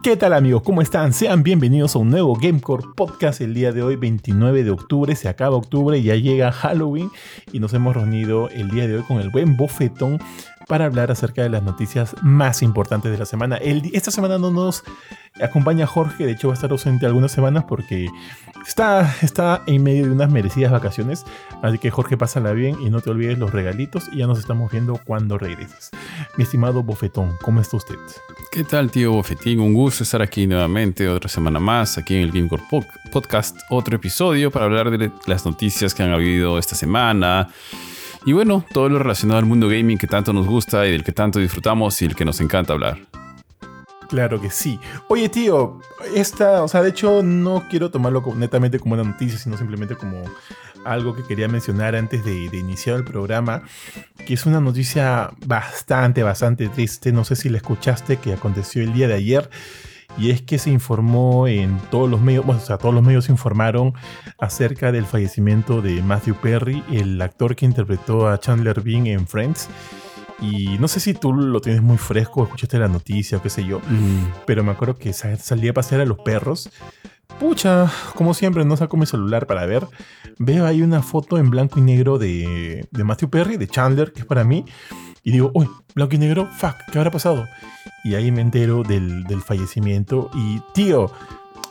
¿Qué tal amigos? ¿Cómo están? Sean bienvenidos a un nuevo Gamecore Podcast. El día de hoy, 29 de octubre, se acaba octubre, ya llega Halloween y nos hemos reunido el día de hoy con el buen bofetón para hablar acerca de las noticias más importantes de la semana. esta semana no nos acompaña Jorge, de hecho va a estar ausente algunas semanas porque está, está en medio de unas merecidas vacaciones. Así que Jorge, pásala bien y no te olvides los regalitos y ya nos estamos viendo cuando regreses. Mi estimado Bofetón, ¿cómo está usted? ¿Qué tal, tío Bofetín? Un gusto estar aquí nuevamente, otra semana más, aquí en el Gamecore Podcast, otro episodio para hablar de las noticias que han habido esta semana y bueno, todo lo relacionado al mundo gaming que tanto nos gusta y del que tanto disfrutamos y el que nos encanta hablar. Claro que sí. Oye, tío, esta, o sea, de hecho no quiero tomarlo netamente como una noticia, sino simplemente como algo que quería mencionar antes de, de, iniciar el programa, que es una noticia bastante, bastante triste. No sé si la escuchaste, que aconteció el día de ayer y es que se informó en todos los medios, bueno, o sea, todos los medios informaron acerca del fallecimiento de Matthew Perry, el actor que interpretó a Chandler Bing en Friends. Y no sé si tú lo tienes muy fresco, escuchaste la noticia o qué sé yo, mm. pero me acuerdo que salía a pasear a los perros. Pucha, como siempre, no saco mi celular para ver. Veo ahí una foto en blanco y negro de, de Matthew Perry, de Chandler, que es para mí. Y digo, uy, blanco y negro, fuck, ¿qué habrá pasado? Y ahí me entero del, fallecimiento. Y tío,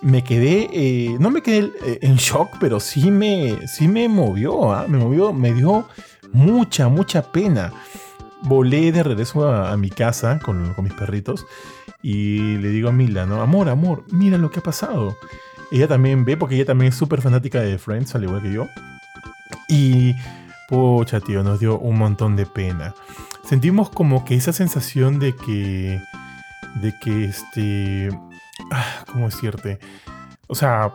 me quedé, eh, no me quedé eh, en shock, pero sí me, sí me movió, ¿ah? me movió, me dio mucha, mucha pena. Volé de regreso a, mi casa con, con, mis perritos y le digo a Mila, ¿no? Amor, amor, mira lo que ha pasado. Ella también ve, porque ella también es súper fanática de Friends, al igual que yo. Y, pucha, tío, nos dio un montón de pena sentimos como que esa sensación de que, de que este, ah, ¿cómo decirte? O sea,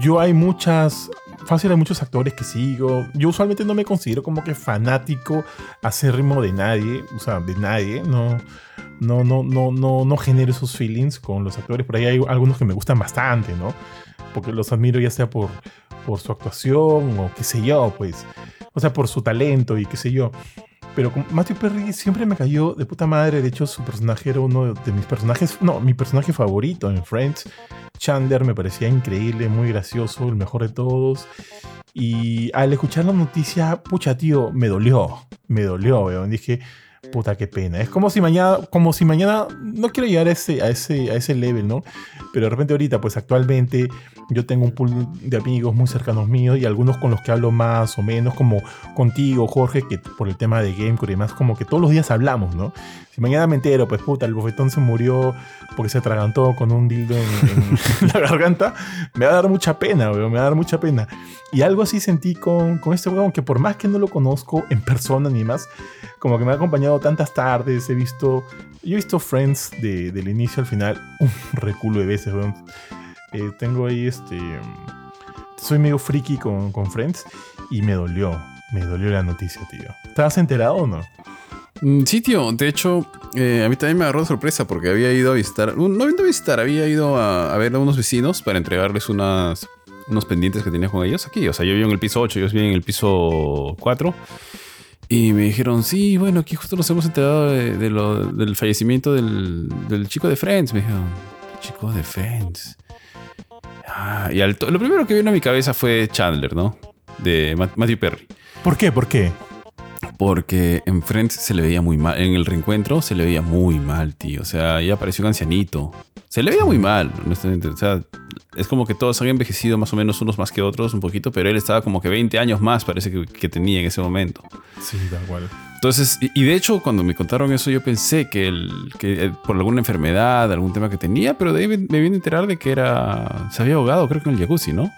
yo hay muchas, fácil hay muchos actores que sigo. Yo usualmente no me considero como que fanático acérrimo de nadie, o sea, de nadie, no. No, no, no, no, no genero esos feelings con los actores. Por ahí hay algunos que me gustan bastante, ¿no? Porque los admiro ya sea por, por su actuación o qué sé yo, pues. O sea, por su talento y qué sé yo. Pero Matthew Perry siempre me cayó de puta madre. De hecho, su personaje era uno de mis personajes. No, mi personaje favorito en Friends. Chandler me parecía increíble, muy gracioso, el mejor de todos. Y al escuchar la noticia, pucha, tío, me dolió. Me dolió, weón. Dije, puta, qué pena. Es como si mañana, como si mañana, no quiero llegar a ese, a ese, a ese level, ¿no? Pero de repente ahorita, pues actualmente yo tengo un pool de amigos muy cercanos míos y algunos con los que hablo más o menos, como contigo, Jorge, que por el tema de Gamecore y demás, como que todos los días hablamos, ¿no? Si mañana me entero, pues puta, el bofetón se murió porque se atragantó con un dildo en, la garganta, me va a dar mucha pena, weón, me va a dar mucha pena. Y algo así sentí con, con este weón, que por más que no lo conozco en persona ni más, como que me ha acompañado tantas tardes, he visto, yo he visto Friends de, del inicio al final un reculo de veces. Eh, tengo ahí este, soy medio friki con, con Friends y me dolió, me dolió la noticia, tío. ¿Estabas enterado o no? Mm, sí, tío. De hecho, eh, a mí también me agarró sorpresa porque había ido a visitar. No ido a visitar, había ido a, ver a unos vecinos para entregarles unas, unos pendientes que tenía con ellos aquí. O sea, yo vivo en el piso 8, ellos viven en el piso 4. Y me dijeron, sí, bueno, aquí justo nos hemos enterado de, lo, del fallecimiento del, del, chico de Friends. Me dijeron, chico de Friends. Ah, y lo primero que vino a mi cabeza fue Chandler, ¿no? De Matthew Perry. ¿Por qué? ¿Por qué? Porque en Friends se le veía muy mal. En el reencuentro se le veía muy mal, tío. O sea, ya apareció un ancianito. Se le veía muy mal, honestamente. O sea, es como que todos han envejecido más o menos unos más que otros un poquito, pero él estaba como que 20 años más, parece que, tenía en ese momento. Sí, da igual. Entonces, y, de hecho, cuando me contaron eso, yo pensé que, que por alguna enfermedad, algún tema que tenía, pero de ahí me, vine a enterar de que era. Se había ahogado, creo que en el jacuzzi, ¿no?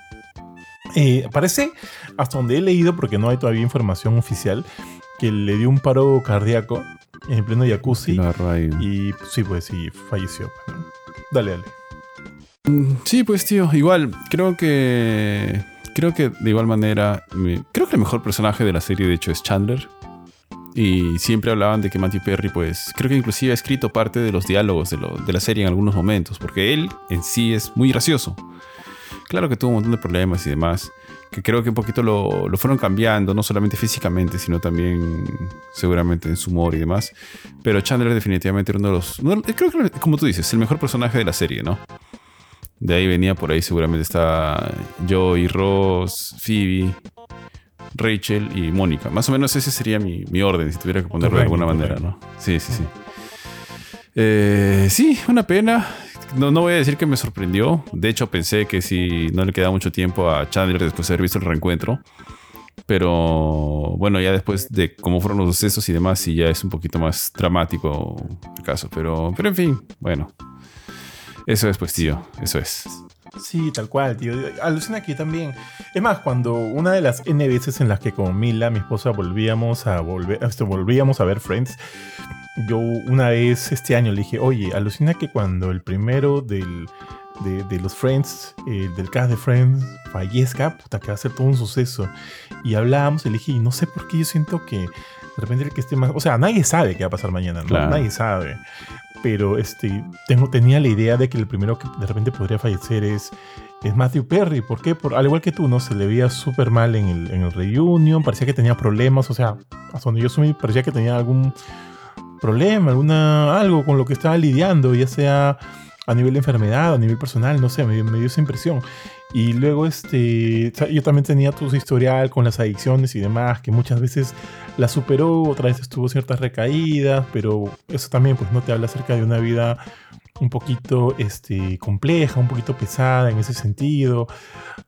Eh, parece, hasta donde he leído, porque no hay todavía información oficial, que le dio un paro cardíaco en pleno jacuzzi. Y sí, pues sí, falleció. Dale, dale. Mm, sí, pues tío, igual, creo que... Creo que de igual manera, creo que el mejor personaje de la serie de hecho es Chandler. Y siempre hablaban de que Matthew Perry, pues, creo que inclusive ha escrito parte de los diálogos de, de la serie en algunos momentos, porque él en sí es muy gracioso. Claro que tuvo un montón de problemas y demás, que creo que un poquito lo, lo, fueron cambiando, no solamente físicamente, sino también seguramente en su humor y demás. Pero Chandler definitivamente era uno de los... creo que, como tú dices, el mejor personaje de la serie, ¿no? De ahí venía, por ahí seguramente está Joey, Ross, Phoebe, Rachel y Mónica. Más o menos ese sería mi, mi orden, si tuviera que ponerlo de alguna manera, ¿no? Sí, sí, sí. Eh, sí, una pena. No, no voy a decir que me sorprendió. De hecho, pensé que si no le quedaba mucho tiempo a Chandler después de haber visto el reencuentro. Pero bueno, ya después de cómo fueron los sucesos y demás, sí ya es un poquito más dramático el caso. Pero, pero en fin, bueno. Eso es, pues, tío. Eso es. Sí, tal cual, tío. Alucina que también. Es más, cuando una de las N veces en las que con Mila, mi esposa, volvíamos a volver, esto, volvíamos a ver Friends, yo una vez este año le dije, oye, alucina que cuando el primero del, de, los Friends, eh, del cast de Friends, fallezca, puta, que va a ser todo un suceso. Y hablábamos dije, y no sé por qué yo siento que de repente el que esté más. O sea, nadie sabe qué va a pasar mañana, ¿no? Nadie sabe. Pero este, tengo, tenía la idea de que el primero que de repente podría fallecer es, es Matthew Perry. ¿Por qué? Por, al igual que tú, ¿no? Se le veía súper mal en el, en el reunion, parecía que tenía problemas, o sea, hasta donde yo sumí, parecía que tenía algún problema, alguna, algo con lo que estaba lidiando, ya sea a nivel de enfermedad, a nivel personal, no sé, me, dio esa impresión. Y luego este, yo también tenía tu historial con las adicciones y demás, que muchas veces la superó, otra vez tuvo ciertas recaídas, pero eso también pues no te habla acerca de una vida un poquito este, compleja, un poquito pesada en ese sentido.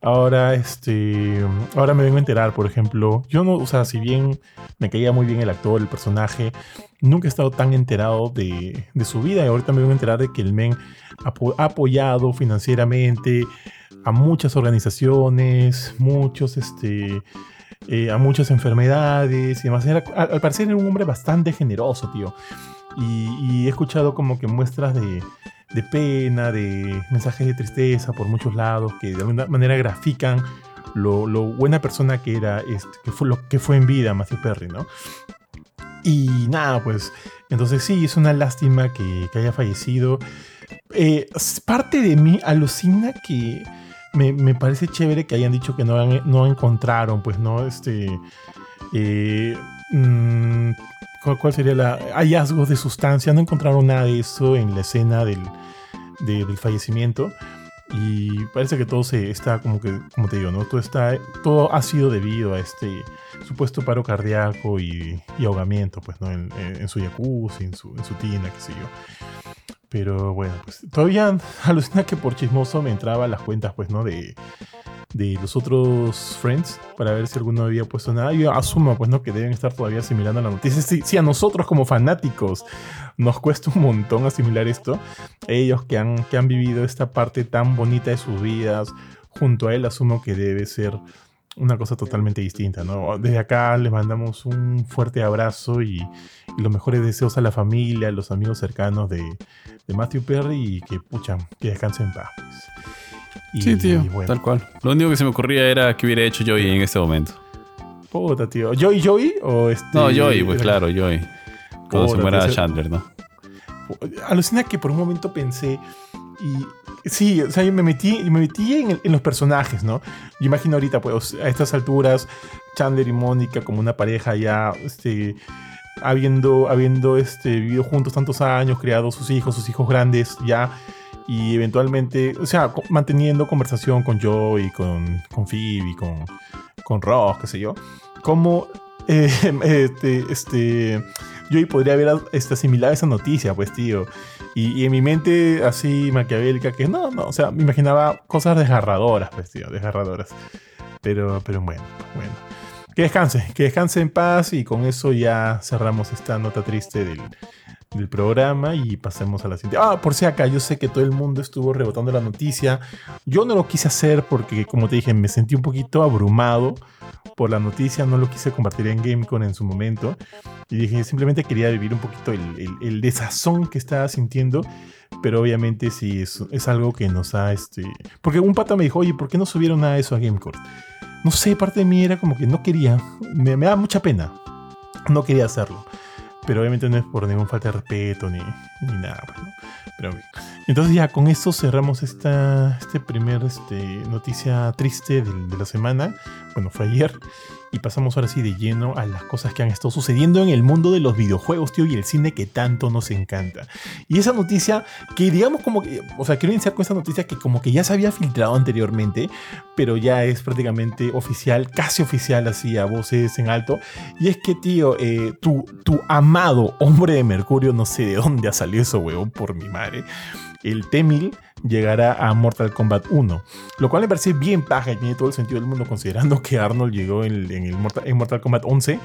Ahora, este, ahora me vengo a enterar, por ejemplo, yo no, o sea, si bien me caía muy bien el actor, el personaje, nunca he estado tan enterado de, de su vida y ahorita me vengo a enterar de que el men ha, apoyado financieramente a muchas organizaciones, muchos, este, eh, a muchas enfermedades y demás. al parecer era un hombre bastante generoso, tío. Y, he escuchado como que muestras de, pena, de mensajes de tristeza por muchos lados que de alguna manera grafican lo, buena persona que era, este, que, fue lo que fue en vida Matthew Perry, ¿no? Y nada, pues, entonces sí, es una lástima que, haya fallecido. Eh, parte de mí alucina que me, parece chévere que hayan dicho que no, no encontraron, pues, ¿no? Este... Eh, mm, ¿Cuál sería la hallazgos de sustancia? No encontraron nada de eso en la escena del, del fallecimiento. Y parece que todo se está como que, como te digo, ¿no? Todo, está, todo ha sido debido a este supuesto paro cardíaco y, ahogamiento, pues, ¿no? En, su jacuzzi, en su, en su tina, qué sé yo. Pero bueno, pues todavía alucina que por chismoso me entraba las cuentas, pues, ¿no? De, de los otros Friends para ver si alguno había puesto nada. Yo asumo, pues, ¿no? Que deben estar todavía asimilando la noticia. Si, a nosotros como fanáticos nos cuesta un montón asimilar esto, ellos que han, que han vivido esta parte tan bonita de sus vidas, junto a él asumo que debe ser una cosa totalmente distinta, ¿no? Desde acá les mandamos un fuerte abrazo y, los mejores deseos a la familia, a los amigos cercanos de, de Matthew Perry y que, pucha, que descansen en paz. Pues sí, tío, tal cual. Lo único que se me ocurría era que hubiera hecho Joey en este momento. Puta, tío. ¿Joey Joey o este? No, Joey, pues claro, Joey. Cuando se muera Chandler, ¿no? Alucina que por un momento pensé y sí, o sea, yo me metí, me metí en, los personajes, ¿no? Yo imagino ahorita, pues, a estas alturas, Chandler y Mónica como una pareja ya, este, habiendo, habiendo este, vivido juntos tantos años, creado sus hijos, sus hijos grandes, ya y eventualmente, o sea, manteniendo conversación con Joe y con, con Phoebe, con, con Ross, qué sé yo, como eh, este, este, Joey podría haber este, asimilado esa noticia, pues, tío. Y, en mi mente así maquiavélica, que no, no, o sea, me imaginaba cosas desgarradoras, pues, desgarradoras. Pero, pero bueno, bueno. Que descanse, que descanse en paz y con eso ya cerramos esta nota triste del, del programa y pasemos a la siguiente. Ah, por si acá, yo sé que todo el mundo estuvo rebotando la noticia. Yo no lo quise hacer porque, como te dije, me sentí un poquito abrumado por la noticia. No lo quise compartir en GameCon en su momento. Y dije, simplemente quería vivir un poquito el, desazón que estaba sintiendo. Pero obviamente sí, es, es, algo que nos ha... Este... Porque un pata me dijo, oye, ¿por qué no subieron nada de eso a GameCon? No sé, parte de mí era como que no quería. Me, me da mucha pena. No quería hacerlo. Pero obviamente no es por ningún falta de respeto ni, ni nada. Pues, Pero Entonces ya con esto cerramos esta este primer este, noticia triste de la semana. Bueno, fue ayer. Y pasamos ahora sí de lleno a las cosas que han estado sucediendo en el mundo de los videojuegos, tío, y el cine que tanto nos encanta. Y esa noticia que digamos como que, o sea, quiero iniciar con esta noticia que como que ya se había filtrado anteriormente, pero ya es prácticamente oficial, casi oficial así a voces en alto. Y es que, tío, eh, tu, tu amado hombre de Mercurio, no sé de dónde ha salido eso, weón, por mi madre. El T-1000 llegará a Mortal Kombat 1. Lo cual me parece bien paja y tiene todo el sentido del mundo considerando que Arnold llegó en, el Mortal, en Mortal Kombat 11.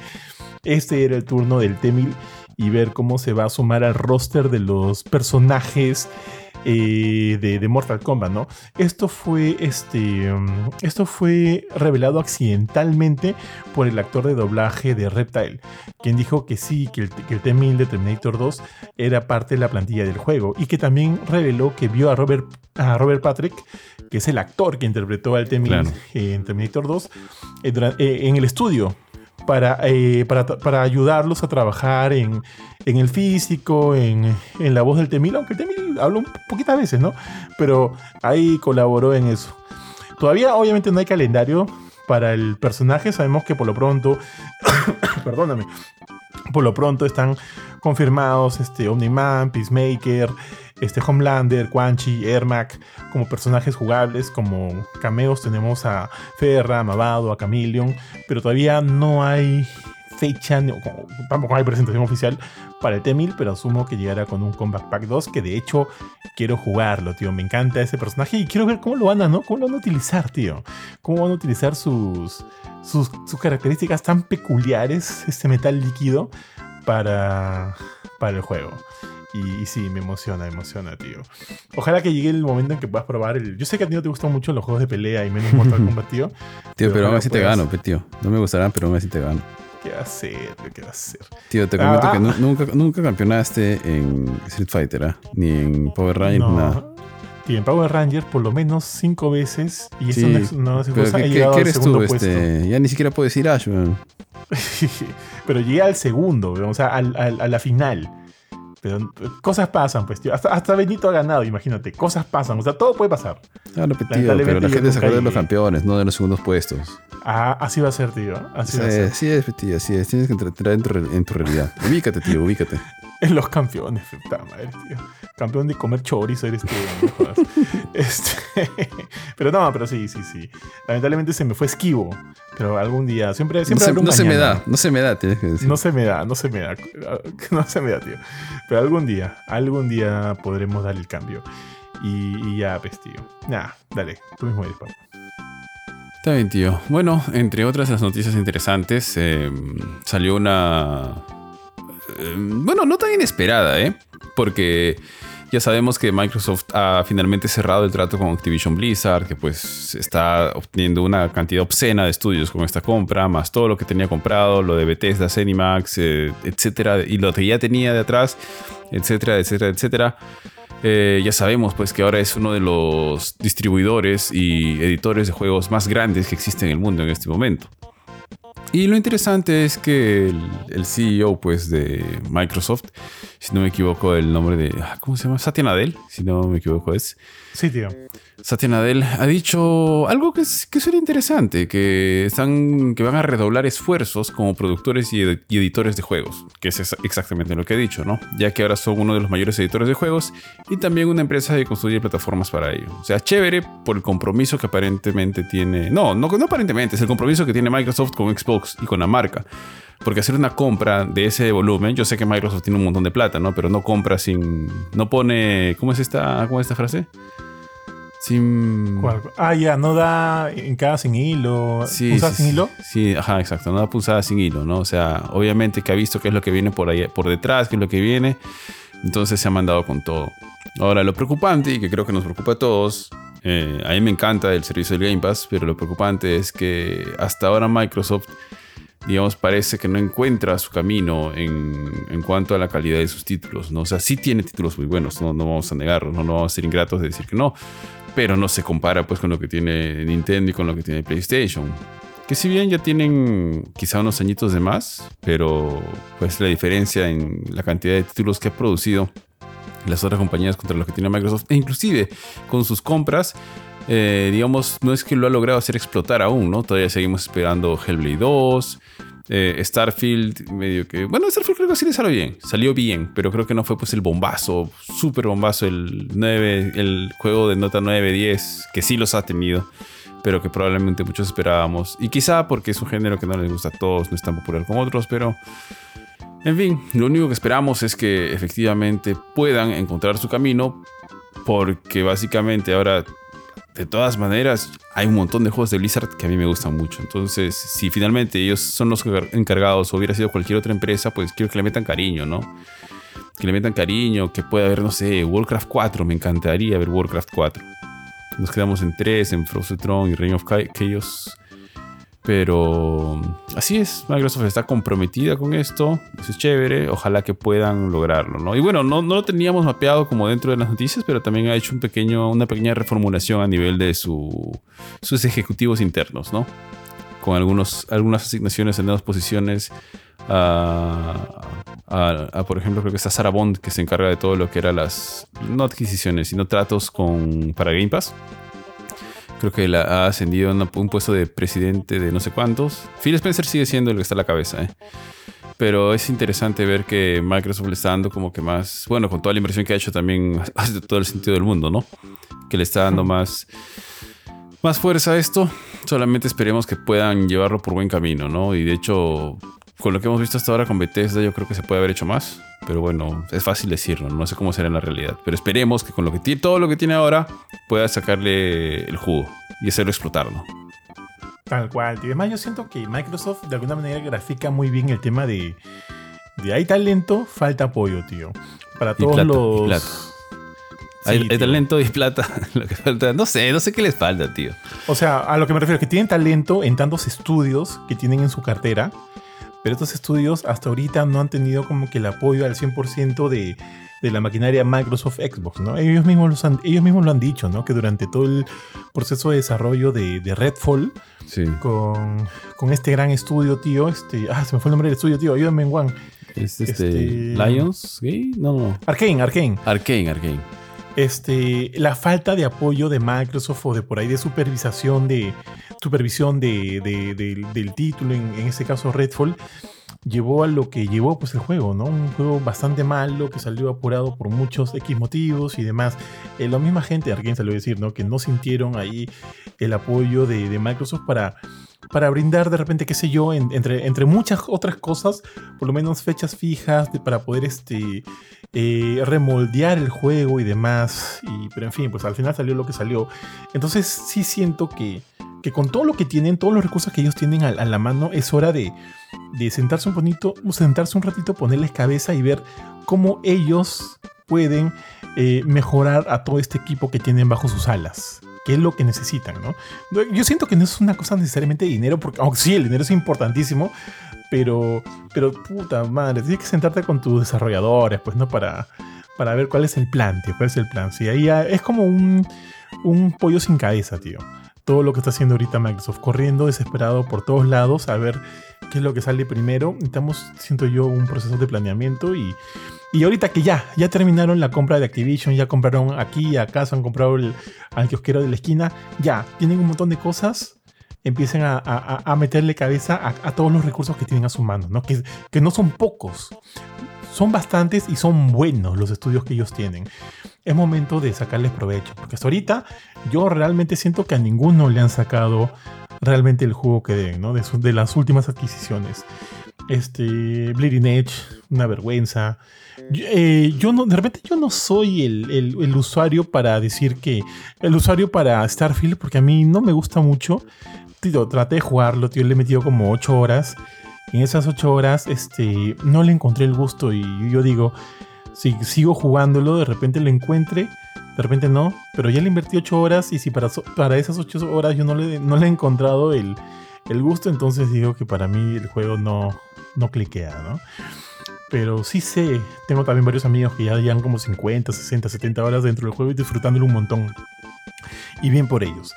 Este era el turno del T-1000 y ver cómo se va a sumar al roster de los personajes eh, de, Mortal Kombat, ¿no? Esto fue, este, um, esto fue revelado accidentalmente por el actor de doblaje de Reptile, quien dijo que sí, que el, T-1000 de Terminator 2 era parte de la plantilla del juego y que también reveló que vio a Robert, a Robert Patrick, que es el actor que interpretó al T-1000 en Terminator 2, eh, eh, en el estudio para, para, ayudarlos a trabajar en, el físico, en, la voz del Temil, aunque el Temil habló un poquitas veces, ¿no? Pero ahí colaboró en eso. Todavía obviamente no hay calendario para el personaje, sabemos que por lo pronto, perdóname, por lo pronto están confirmados este, Omni-Man, Peacemaker, este, Homelander, Quan Chi, Ermac, como personajes jugables, como cameos tenemos a Ferra, a Mavado, a Chameleon, pero todavía no hay fecha, tampoco hay presentación oficial para el T-1000, pero asumo que llegará con un Combat Pack 2, que de hecho quiero jugarlo, tío. Me encanta ese personaje y quiero ver cómo lo van a, ¿no? ¿Cómo lo van a utilizar, tío? ¿Cómo van a utilizar sus, sus, sus características tan peculiares, este metal líquido, para, para el juego? Y, sí, me emociona, me emociona, tío. Ojalá que llegue el momento en que puedas probar el. Yo sé que a ti no te gustan mucho los juegos de pelea y menos Mortal Kombat, tío. Tío, pero, aún así te gano, tío. No me gustarán, pero aún así te gano. ¿Qué va a hacer? ¿Qué va a hacer? Tío, te comento ah, que ah. nunca, nunca campeonaste en Street Fighter, ¿ah? Ni en Power Rangers, no. nada. Y en Power Rangers por lo menos cinco veces. Y eso no, es cosa. ¿Qué, ¿qué eres tú? Este, ya ni siquiera puedo decir Ash, man. pero llegué al segundo, o sea, al, al, a la final cosas pasan, pues, tío. Hasta, Benito ha ganado, imagínate. Cosas pasan. O sea, todo puede pasar. Claro, tío, pero la gente se acuerda de los campeones, no de los segundos puestos. Ah, así va a ser, tío. Así va a ser. Sí, es, tío, así es. Tienes que entrar en tu, en tu realidad. Ubícate, tío, ubícate. en los campeones, puta madre, tío. Campeón de comer chorizo eres tú, no este, pero no, pero sí, sí, sí. Lamentablemente se me fue esquivo. Pero algún día, siempre, siempre no, se, me da, no se me da, tienes que decir. No se me da, no se me da. No se me da, tío. Pero algún día, algún día podremos dar el cambio. Y, ya, pues, tío. Nada, dale, tú mismo eres, papá. Está bien, tío. Bueno, entre otras las noticias interesantes, eh, salió una Em, bueno, no tan inesperada, ¿eh? Porque ya sabemos que Microsoft ha finalmente cerrado el trato con Activision Blizzard, que pues está obteniendo una cantidad obscena de estudios con esta compra, más todo lo que tenía comprado, lo de Bethesda, Zenimax, eh, etcétera, y lo que ya tenía de atrás, etcétera, etcétera, etcétera. Eh, ya sabemos pues que ahora es uno de los distribuidores y editores de juegos más grandes que existen en el mundo en este momento. Y lo interesante es que el, CEO pues, de Microsoft, si no me equivoco, el nombre de. Ah, ¿Cómo se llama? Satya Nadella, si no me equivoco, es. Sí, tío. Satya Nadella ha dicho algo que, que sería interesante, que, están, que van a redoblar esfuerzos como productores y, editores de juegos, que es exactamente lo que ha dicho, ¿no? Ya que ahora son uno de los mayores editores de juegos y también una empresa que construye plataformas para ello. O sea, chévere por el compromiso que aparentemente tiene... No, no, no aparentemente, es el compromiso que tiene Microsoft con Xbox y con la marca. Porque hacer una compra de ese volumen, yo sé que Microsoft tiene un montón de plata, ¿no? Pero no compra sin. No pone. ¿Cómo es esta, cómo es esta frase? Sin... Ah, ya, no da en cada sin hilo. Sí, sin hilo? Sí, ajá, exacto. No da pulsada sin hilo, ¿no? O sea, obviamente que ha visto qué es lo que viene por ahí, por detrás, qué es lo que viene. Entonces se ha mandado con todo. Ahora, lo preocupante, y que creo que nos preocupa a todos, eh, a mí me encanta el servicio del Game Pass, pero lo preocupante es que hasta ahora Microsoft, digamos, parece que no encuentra su camino en, en cuanto a la calidad de sus títulos, ¿no? O sea, sí tiene títulos muy buenos, no, no vamos a negarlo, no, no vamos a ser ingratos de decir que no, pero no se compara pues con lo que tiene Nintendo y con lo que tiene PlayStation. Que si bien ya tienen quizá unos añitos de más, pero pues la diferencia en la cantidad de títulos que ha producido las otras compañías contra los que tiene Microsoft, e inclusive con sus compras, eh, digamos, no es que lo ha logrado hacer explotar aún, ¿no? Todavía seguimos esperando Hellblade 2, eh, Starfield, medio que. Bueno, Starfield creo que sí le salió bien. Salió bien, pero creo que no fue pues el bombazo, súper bombazo, el 9, el juego de nota 9, 10, que sí los ha tenido, pero que probablemente muchos esperábamos. Y quizá porque es un género que no les gusta a todos, no es tan popular como otros, pero. En fin, lo único que esperamos es que efectivamente puedan encontrar su camino, porque básicamente ahora de todas maneras, hay un montón de juegos de Blizzard que a mí me gustan mucho. Entonces, si finalmente ellos son los encargados o hubiera sido cualquier otra empresa, pues quiero que le metan cariño, ¿no? Que le metan cariño, que pueda haber, no sé, Warcraft 4. Me encantaría ver Warcraft 4. Nos quedamos en 3, en Frozen Throne y Reign of Chaos. Pero así es, Microsoft está comprometida con esto, eso es chévere, ojalá que puedan lograrlo, ¿no? Y bueno, no, no lo teníamos mapeado como dentro de las noticias, pero también ha hecho un pequeño, una pequeña reformulación a nivel de su, sus ejecutivos internos, ¿no? Con algunos, algunas asignaciones en nuevas posiciones. A, por ejemplo, creo que está Sarah Bond, que se encarga de todo lo que eran las, no adquisiciones, sino tratos con, para Game Pass Creo que ha ascendido a un puesto de presidente de no sé cuántos. Phil Spencer sigue siendo el que está a la cabeza, ¿eh? Pero es interesante ver que Microsoft le está dando como que más, bueno, con toda la inversión que ha hecho también hace todo el sentido del mundo, ¿no? Que le está dando más, más fuerza a esto. Solamente esperemos que puedan llevarlo por buen camino, ¿no? Y de hecho, con lo que hemos visto hasta ahora con Bethesda, yo creo que se puede haber hecho más. Pero bueno, es fácil decirlo, no sé cómo será en la realidad. Pero esperemos que con lo que tiene, todo lo que tiene ahora pueda sacarle el jugo y hacerlo explotar, ¿no? Tal cual, tío. Además, yo siento que Microsoft de alguna manera grafica muy bien el tema de, de hay talento, falta apoyo, tío. Para todos los. hay, talento y plata. Lo que falta, no sé, no sé qué les falta, tío. O sea, a lo que me refiero, que tienen talento en tantos estudios que tienen en su cartera pero estos estudios hasta ahorita no han tenido como que el apoyo al 100% de, de la maquinaria Microsoft Xbox, ¿no? Ellos mismos, ellos mismos lo han dicho, ¿no? Que durante todo el proceso de desarrollo de, de Redfall, con, con, este gran estudio, tío, este, ah, se me fue el nombre del estudio, tío, ayúdame en. ¿Es este, este Lions? No, no. Arkane, Arkane. Arkane, Arkane. Este, la falta de apoyo de Microsoft o de por ahí de supervisación de, supervisión de, del título, en, este caso Redfall, llevó a lo que llevó pues el juego, ¿no? Un juego bastante malo que salió apurado por muchos X motivos y demás. Eh, la misma gente de Arkane salió a decir, ¿no? Que no sintieron ahí el apoyo de, Microsoft para, para brindar de repente, qué sé yo, entre, entre muchas otras cosas, por lo menos fechas fijas para poder este, remoldear el juego y demás. Y, pero en fin, pues al final salió lo que salió. Entonces sí siento que que con todo lo que tienen, todos los recursos que ellos tienen a, la mano, es hora de, sentarse un bonito, sentarse un ratito, ponerles cabeza y ver cómo ellos pueden eh, mejorar a todo este equipo que tienen bajo sus alas. ¿Qué es lo que necesitan, no? Yo siento que no es una cosa necesariamente de dinero, porque aunque sí, el dinero es importantísimo, pero, pero puta madre, tienes que sentarte con tus desarrolladores, pues, ¿no? Para, para ver cuál es el plan, tío, cuál es el plan. Sí, ahí es como un, un pollo sin cabeza, tío todo lo que está haciendo ahorita Microsoft, corriendo desesperado por todos lados a ver qué es lo que sale primero. Estamos, siento yo, un proceso de planeamiento y, y ahorita que ya, ya terminaron la compra de Activision, ya compraron aquí se han comprado el, al kiosquero de la esquina, ya, tienen un montón de cosas, empiecen a, meterle cabeza a, todos los recursos que tienen a su mano, ¿no? Que, no son pocos son bastantes y son buenos los estudios que ellos tienen. Es momento de sacarles provecho, porque hasta ahorita yo realmente siento que a ninguno le han sacado realmente el juego que den, ¿no? De, las últimas adquisiciones. Este, Bleeding Edge, una vergüenza. Eh, yo, no, de repente yo no soy el, usuario para decir que. El usuario para Starfield, porque a mí no me gusta mucho. Tío, traté de jugarlo, tío, le he metido como 8 horas en esas ocho horas este, no le encontré el gusto y yo digo, si sigo jugándolo, de repente lo encuentre, de repente no, pero ya le invertí ocho horas y si para, para esas ocho horas yo no le, no le he encontrado el, el, gusto, entonces digo que para mí el juego no, no cliquea, ¿no? Pero sí sé, tengo también varios amigos que ya llevan como 50, 60, 70 horas dentro del juego y disfrutándolo un montón. Y bien por ellos.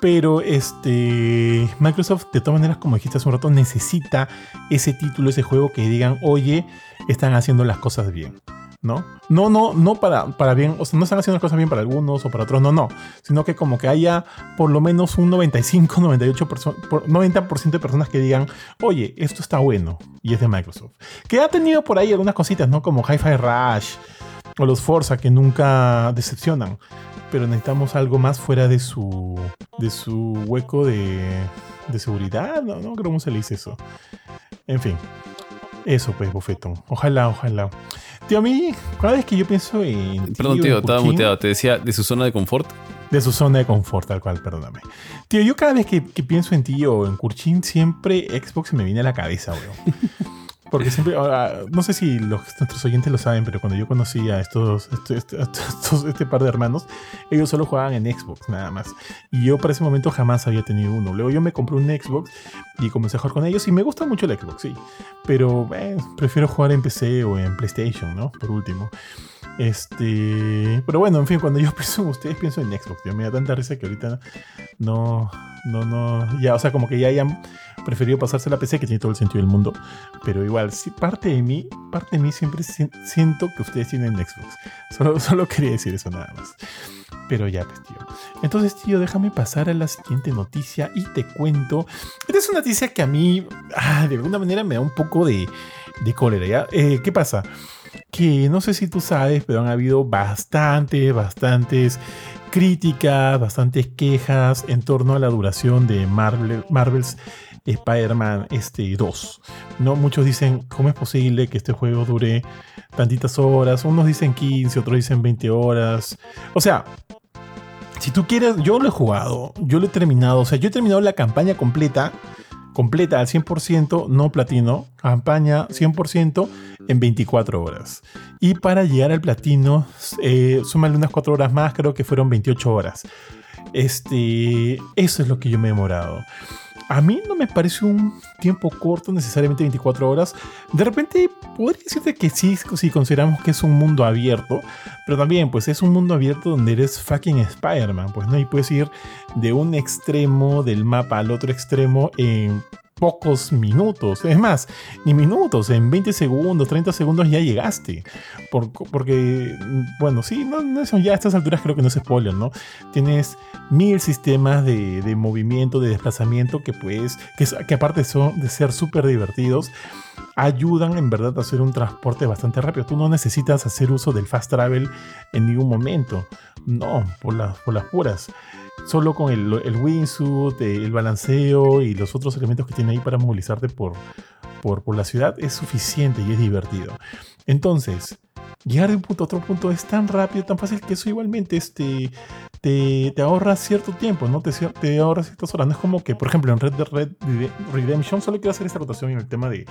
Pero este Microsoft, de todas maneras, como dijiste hace un rato, necesita ese título, ese juego que digan, oye, están haciendo las cosas bien. ¿no? No, no, no para, para bien, o sea, no están haciendo las cosas bien para algunos o para otros, no, no, sino que como que haya por lo menos un 95, 98%, 90% de personas que digan, oye, esto está bueno y es de Microsoft. Que ha tenido por ahí algunas cositas, ¿no? Como Hi-Fi Rush o los Forza que nunca decepcionan, pero necesitamos algo más fuera de su, de su hueco de, de seguridad, ¿no? No creo cómo se le dice eso. En fin, eso pues, bofetón. Ojalá, ojalá. Tío, a mí, cada vez que yo pienso en. Perdón, tío, estaba muteado. Te decía de su zona de confort. De su zona de confort, tal cual, perdóname. Tío, yo cada vez que, pienso en ti o en Kurchin, siempre Xbox me viene a la cabeza, weón. Porque siempre, no sé si los, nuestros oyentes lo saben, pero cuando yo conocí a estos, este, este, par de hermanos, ellos solo jugaban en Xbox, nada más. Y yo para ese momento jamás había tenido uno. Luego yo me compré un Xbox y comencé a jugar con ellos y me gusta mucho el Xbox, sí. Pero eh, prefiero jugar en PC o en PlayStation, ¿no? Por último. Este, pero bueno, en fin, cuando yo pienso en ustedes, pienso en Xbox. Tío. Me da tanta risa que ahorita no, no, no, ya, o sea, como que ya hayan preferido pasarse la PC, que tiene todo el sentido del mundo. Pero igual, sí, parte de mí, parte de mí siempre siento que ustedes tienen Xbox. Solo, solo quería decir eso nada más. Pero ya, pues, tío. Entonces, tío, déjame pasar a la siguiente noticia y te cuento. Esta es una noticia que a mí, ah, de alguna manera, me da un poco de, de cólera. ¿ya? Eh, ¿Qué pasa? Que no sé si tú sabes, pero han habido bastantes, bastantes críticas, bastantes quejas en torno a la duración de Marvel, Marvel's Spider-Man este, 2. ¿no? Muchos dicen, ¿cómo es posible que este juego dure tantitas horas? Unos dicen 15, otros dicen 20 horas. O sea, si tú quieres, yo lo he jugado, yo lo he terminado, o sea, yo he terminado la campaña completa, completa al 100%, no platino, campaña 100% en 24 horas. Y para llegar al platino, eh, súmale unas 4 horas más, creo que fueron 28 horas. Este, eso es lo que yo me he demorado a mí no me parece un tiempo corto, necesariamente 24 horas. De repente podría decirte que sí, si consideramos que es un mundo abierto, pero también pues es un mundo abierto donde eres fucking Spider-Man, pues no, y puedes ir de un extremo del mapa al otro extremo en pocos minutos. Es más, ni minutos, en 20 segundos, 30 segundos ya llegaste. porque, bueno, sí, no, no, ya a estas alturas creo que no es spoiler, ¿no? Tienes mil sistemas de, de movimiento, de desplazamiento que puedes, que, que aparte son de ser súper divertidos, ayudan en verdad a hacer un transporte bastante rápido. Tú no necesitas hacer uso del fast travel en ningún momento. No, por, las por las puras solo con el, el wingsuit, el balanceo y los otros elementos que tiene ahí para movilizarte por, por, por la ciudad es suficiente y es divertido. Entonces, llegar de un punto a otro punto es tan rápido, tan fácil que eso igualmente este, te, te ahorra cierto tiempo, ¿no? Te, te ahorra ciertas horas. No es como que, por ejemplo, en Red Dead Red Redemption solo quiero hacer esta rotación en el tema de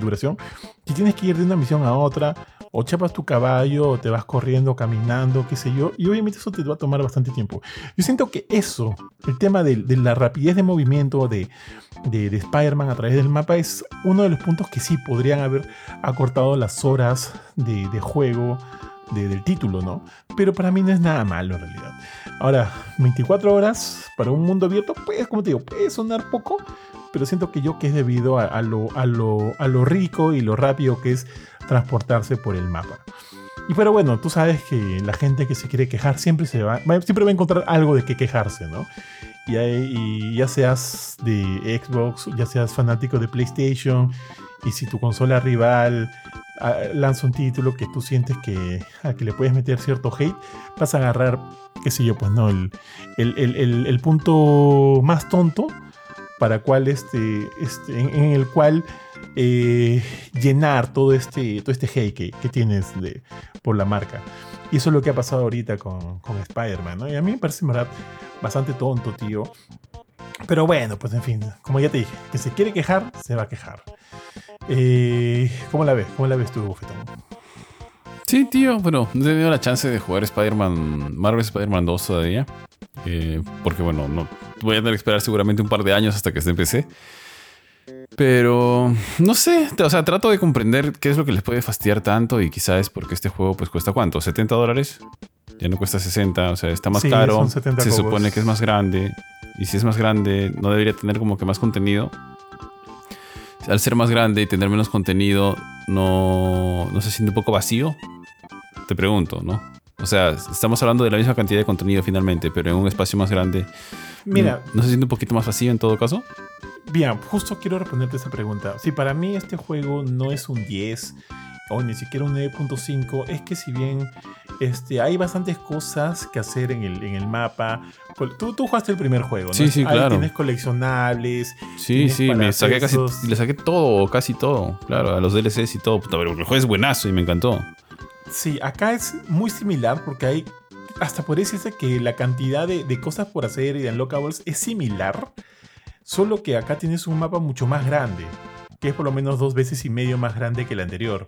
duración. Si tienes que ir de una misión a otra, o chapas tu caballo, o te vas corriendo, caminando, qué sé yo, y obviamente eso te va a tomar bastante tiempo. Yo siento que eso, el tema de, la rapidez de movimiento de, de, de Spider-Man a través del mapa, es uno de los puntos que sí podrían haber acortado las horas de, de juego del título, ¿no? Pero para mí no es nada malo en realidad. Ahora, 24 horas para un mundo abierto, pues, como te digo, puede sonar poco, pero siento que yo que es debido a, lo, a, lo, a lo rico y lo rápido que es transportarse por el mapa. Y pero bueno, tú sabes que la gente que se quiere quejar siempre se va, siempre va a encontrar algo de qué quejarse, ¿no? Y, ya seas de Xbox, ya seas fanático de PlayStation, y si tu consola rival lanza un título que tú sientes que a que le puedes meter cierto hate, vas a agarrar, qué sé yo, pues no, el, el, el, punto más tonto para cual este, este en, el cual eh, llenar todo este, todo este hate que, que tienes de, por la marca. Y eso es lo que ha pasado ahorita con, con Spider-Man, ¿no? Y a mí me parece, en verdad, bastante tonto, tío. Pero bueno, pues en fin, como ya te dije, que se quiere quejar, se va a quejar. Eh, ¿Cómo la ves? ¿Cómo la ves tú, Bufetón? Sí, tío, bueno, no he tenido la chance de jugar Spider-Man, Marvel Spider-Man 2 todavía. Eh, porque bueno, no voy a tener que esperar seguramente un par de años hasta que esté en PC. Pero no sé, o sea, trato de comprender qué es lo que les puede fastidiar tanto y quizás es porque este juego pues cuesta cuánto, 70 dólares. Ya no cuesta 60, o sea, está más caro. Se supone que es más grande. Y si es más grande, no debería tener como que más contenido al ser más grande y tener menos contenido, no, no se siente un poco vacío. te pregunto, ¿no? O sea, estamos hablando de la misma cantidad de contenido finalmente, pero en un espacio más grande. Mira, ¿no se siente un poquito más vacío en todo caso? Bien, justo quiero responderte esa pregunta. Si para mí este juego no es un 10 o ni siquiera un 9.5, es que si bien este, hay bastantes cosas que hacer en el, en el mapa. Tú, tú jugaste el primer juego, ¿no? Sí, sí, claro. Tienes coleccionables. Sí, sí, me saqué casi, le saqué todo, casi todo. Claro, a los DLCs y todo. Pero el juego es buenazo y me encantó. Sí, acá es muy similar porque hay. Hasta por decirse que la cantidad de, de cosas por hacer y de unlockables es similar. Solo que acá tienes un mapa mucho más grande que es por lo menos dos veces y medio más grande que el anterior.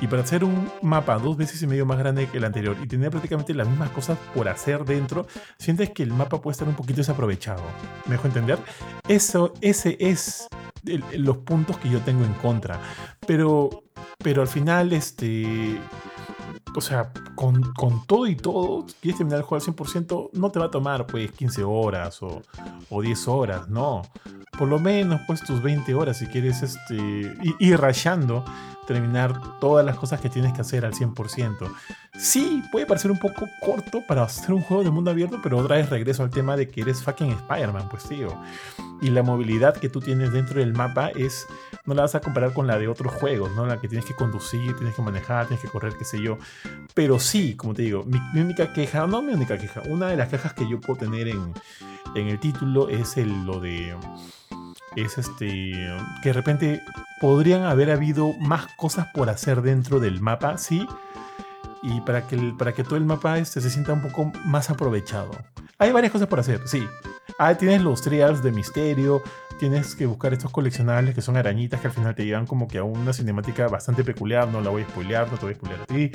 Y para hacer un mapa dos veces y medio más grande que el anterior y tener prácticamente las mismas cosas por hacer dentro, sientes que el mapa puede estar un poquito desaprovechado. ¿Me dejo entender? Eso, ese es los puntos que yo tengo en contra. Pero, pero al final, este o sea, con, todo y todo, quieres terminar el juego al 100%, no te va a tomar pues 15 horas o, o 10 horas, no. Por lo menos pues tus 20 horas si quieres este, ir rayando, terminar todas las cosas que tienes que hacer al 100%. Sí, puede parecer un poco corto para hacer un juego de mundo abierto, pero otra vez regreso al tema de que eres fucking Spider-Man, pues tío. Y la movilidad que tú tienes dentro del mapa es, no la vas a comparar con la de otros juegos, ¿no? La que tienes que conducir, tienes que manejar, tienes que correr, qué sé yo. Pero sí, como te digo, mi, única queja, no mi única queja, una de las quejas que yo puedo tener en, en el título es el, lo de es este que de repente podrían haber habido más cosas por hacer dentro del mapa, sí, y para que, para que todo el mapa este se sienta un poco más aprovechado. Hay varias cosas por hacer, sí. Ah, tienes los trials de misterio, tienes que buscar estos coleccionables que son arañitas que al final te llevan como que a una cinemática bastante peculiar, no la voy a spoilear, no te voy a spoilear a ti.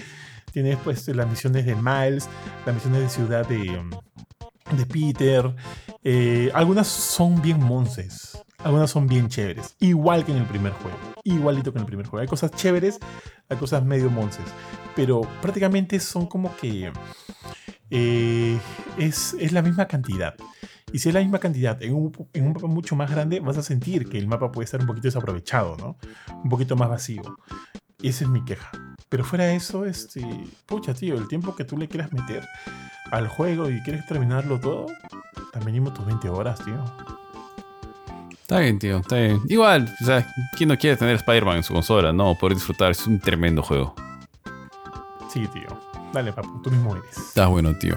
Tienes pues las misiones de Miles, las misiones de ciudad de, de Peter. Eh, algunas son bien monces. Algunas son bien chéveres, igual que en el primer juego, igualito que en el primer juego. Hay cosas chéveres, hay cosas medio monces, pero prácticamente son como que eh, es, la misma cantidad. Y si es la misma cantidad en un, en un, mapa mucho más grande, vas a sentir que el mapa puede estar un poquito desaprovechado, ¿no? Un poquito más vacío. Esa es mi queja. Pero fuera de eso, este, pucha, tío, el tiempo que tú le quieras meter al juego y quieres terminarlo todo, también tus 20 horas, tío. Está bien, tío, está bien. Igual, o sea, ¿quién no quiere tener Spider-Man en su consola? No, poder disfrutar, es un tremendo juego. Sí, tío. Dale, papu, tú mismo eres. Está bueno, tío.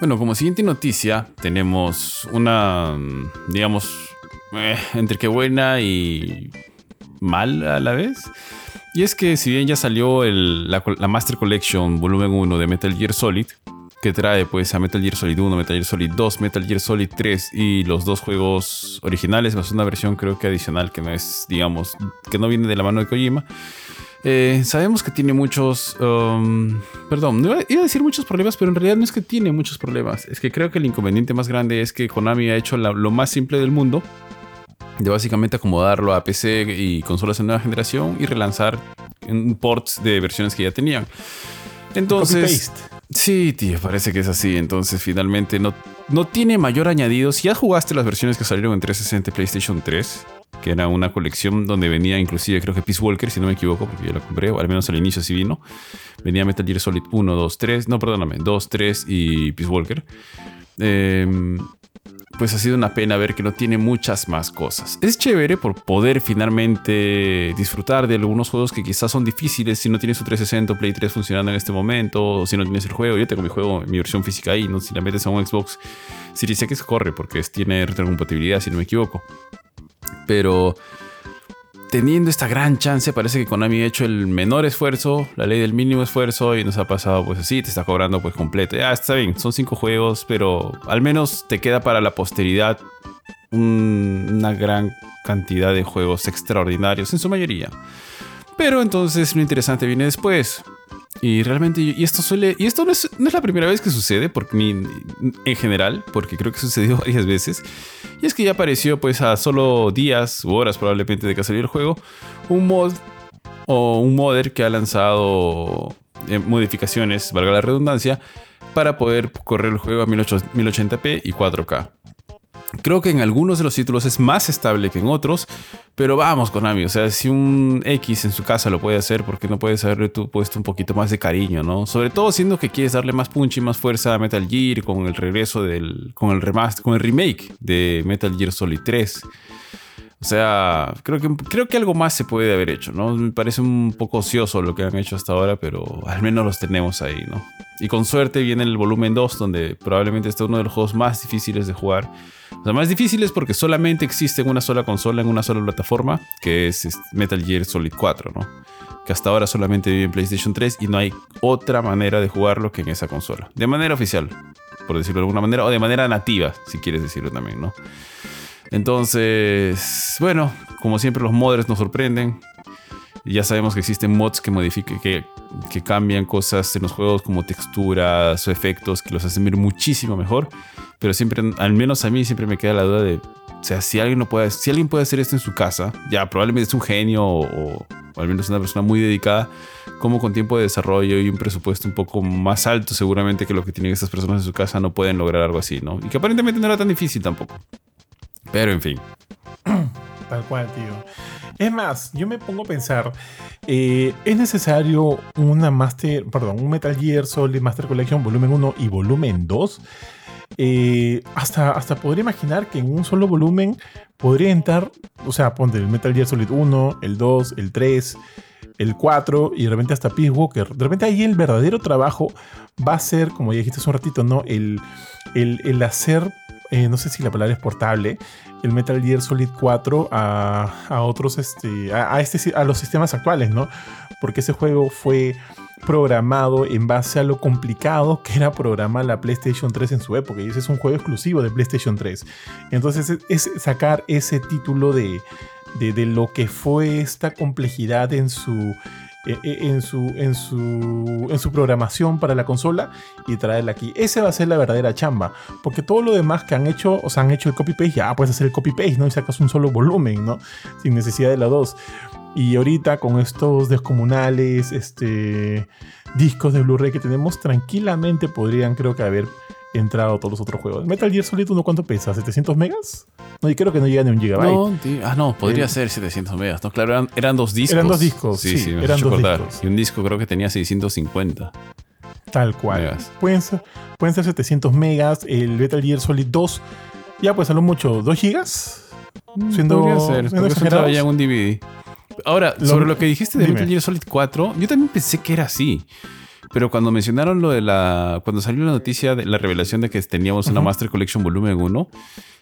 Bueno, como siguiente noticia, tenemos una, digamos, eh, entre que buena y mal a la vez. Y es que si bien ya salió la, la Master Collection Volumen 1 de Metal Gear Solid, que trae pues a Metal Gear Solid 1, Metal Gear Solid 2, Metal Gear Solid 3 y los dos juegos originales, más una versión creo que adicional que no es, digamos, que no viene de la mano de Kojima. Eh, sabemos que tiene muchos, um, perdón, iba, a decir muchos problemas, pero en realidad no es que tiene muchos problemas. Es que creo que el inconveniente más grande es que Konami ha hecho lo más simple del mundo, de básicamente acomodarlo a PC y consolas de nueva generación y relanzar ports de versiones que ya tenían. Entonces, Sí, tío, parece que es así. Entonces, finalmente no, no tiene mayor añadido. Si ya jugaste las versiones que salieron en 360 y PlayStation 3, que era una colección donde venía inclusive, creo que Peace Walker, si no me equivoco, porque yo la compré, o al menos al inicio sí vino. Venía Metal Gear Solid 1, 2, 3, no, perdóname, 2, 3 y Peace Walker. Eh, pues ha sido una pena ver que no tiene muchas más cosas. Es chévere por poder finalmente disfrutar de algunos juegos que quizás son difíciles si no tienes tu 360 o Play 3 funcionando en este momento, o si no tienes el juego. Yo tengo mi juego, mi versión física ahí, ¿no? si la metes a un Xbox Series X corre porque tiene retrocompatibilidad, si no me equivoco. Pero teniendo esta gran chance, parece que Konami ha hecho el menor esfuerzo, la ley del mínimo esfuerzo, y nos ha pasado pues así, te está cobrando pues completo. Ya está bien, son cinco juegos, pero al menos te queda para la posteridad una gran cantidad de juegos extraordinarios, en su mayoría. Pero entonces lo interesante viene después. Y realmente, y esto suele, y esto no es, no es la primera vez que sucede, porque, en general, porque creo que sucedió varias veces. Y es que ya apareció, pues, a solo días u horas probablemente de que salió el juego, un mod o un modder que ha lanzado eh, modificaciones, valga la redundancia, para poder correr el juego a 1080p y 4K. Creo que en algunos de los títulos es más estable que en otros, pero vamos, Konami, o sea, si un X en su casa lo puede hacer, ¿por qué no puedes haberle tú puesto un poquito más de cariño, no? Sobre todo siendo que quieres darle más punch y más fuerza a Metal Gear con el regreso del, con el remaster, con el remake de Metal Gear Solid 3. O sea, creo que, creo que algo más se puede haber hecho, ¿no? Me parece un poco ocioso lo que han hecho hasta ahora, pero al menos los tenemos ahí, ¿no? Y con suerte viene el volumen 2, donde probablemente esté uno de los juegos más difíciles de jugar. O sea, más difíciles porque solamente existe en una sola consola, en una sola plataforma, que es Metal Gear Solid 4, ¿no? Que hasta ahora solamente vive en PlayStation 3 y no hay otra manera de jugarlo que en esa consola. De manera oficial, por decirlo de alguna manera, o de manera nativa, si quieres decirlo también, ¿no? Entonces, bueno, como siempre los modders nos sorprenden. Ya sabemos que existen mods que modifiquen, que, cambian cosas en los juegos como texturas o efectos que los hacen ver muchísimo mejor. Pero siempre, al menos a mí siempre me queda la duda de, o sea, si alguien no puede, si alguien puede hacer esto en su casa, ya probablemente es un genio o, o al menos una persona muy dedicada, como con tiempo de desarrollo y un presupuesto un poco más alto seguramente que lo que tienen estas personas en su casa no pueden lograr algo así, ¿no? Y que aparentemente no era tan difícil tampoco. Pero en fin. Tal cual, tío. Es más, yo me pongo a pensar, eh, ¿es necesario una Master, perdón, un Metal Gear Solid Master Collection volumen 1 y volumen 2? Eh, hasta, hasta podría imaginar que en un solo volumen podría entrar, o sea, ponte el Metal Gear Solid 1, el 2, el 3, el 4 y de repente hasta Peace Walker. De repente ahí el verdadero trabajo va a ser, como ya dijiste hace un ratito, ¿no? El, el, el hacer eh, no sé si la palabra es portable, el Metal Gear Solid 4 a, a otros, este, a, este, a los sistemas actuales, ¿no? Porque ese juego fue programado en base a lo complicado que era programar la PlayStation 3 en su época. Y ese es un juego exclusivo de PlayStation 3. Entonces es, sacar ese título de, de, lo que fue esta complejidad en su en su, en, su, en su programación para la consola y traerla aquí. Esa va a ser la verdadera chamba, porque todo lo demás que han hecho, o sea, han hecho el copy-paste, ya puedes hacer el copy-paste, ¿no? Y sacas un solo volumen, ¿no? Sin necesidad de la dos. Y ahorita con estos descomunales este, discos de Blu-ray que tenemos, tranquilamente podrían, creo que, haber entrado todos los otros juegos. Metal Gear Solid 1, ¿cuánto pesa? ¿700 megas? No, y creo que no llega ni un gigabyte. No. Ah, no, podría eh, ser 700 megas. No, claro, eran, eran, dos discos. Eran dos discos, sí, sí, sí me eran dos acordar. discos. Y un disco creo que tenía 650. Tal cual. Megas. Pueden ser, pueden ser 700 megas. El Metal Gear Solid 2, ya pues a lo mucho, 2 gigas. Siendo, podría ser, siendo ya en un DVD. Ahora, Lo- sobre lo que dijiste de dime. Metal Gear Solid 4, yo también pensé que era así. Pero cuando mencionaron lo de la. Cuando salió la noticia de la revelación de que teníamos una. Master Collection Volumen 1,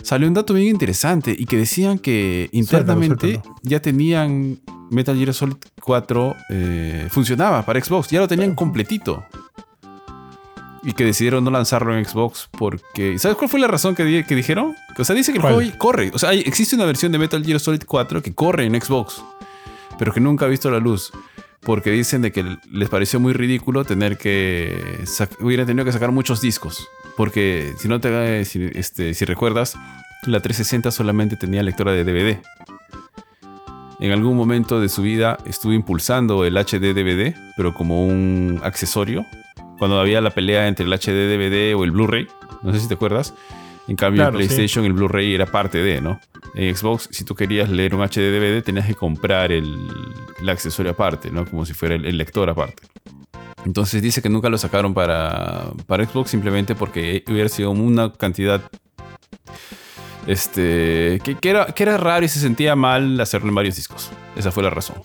salió un dato bien interesante y que decían que internamente suéltalo. ya tenían Metal Gear Solid 4 eh, funcionaba para Xbox, ya lo tenían completito. Y que decidieron no lanzarlo en Xbox porque. ¿Sabes cuál fue la razón que, di- que dijeron? O sea, dice que el ¿Cuál? juego corre. O sea, hay- existe una versión de Metal Gear Solid 4 que corre en Xbox, pero que nunca ha visto la luz. Porque dicen de que les pareció muy ridículo tener que. Hubieran tenido que sacar muchos discos. Porque si no te. Si, este, si recuerdas, la 360 solamente tenía lectora de DVD. En algún momento de su vida estuvo impulsando el HD DVD, pero como un accesorio. Cuando había la pelea entre el HD DVD o el Blu-ray. No sé si te acuerdas. En cambio, Claro, en PlayStation el Blu-ray era parte de, ¿no? En Xbox, si tú querías leer un HD DVD, tenías que comprar el, el accesorio aparte, ¿no? Como si fuera el, el lector aparte. Entonces dice que nunca lo sacaron para, para Xbox simplemente porque hubiera sido una cantidad. Este. Que, que era, que era raro y se sentía mal hacerlo en varios discos. Esa fue la razón.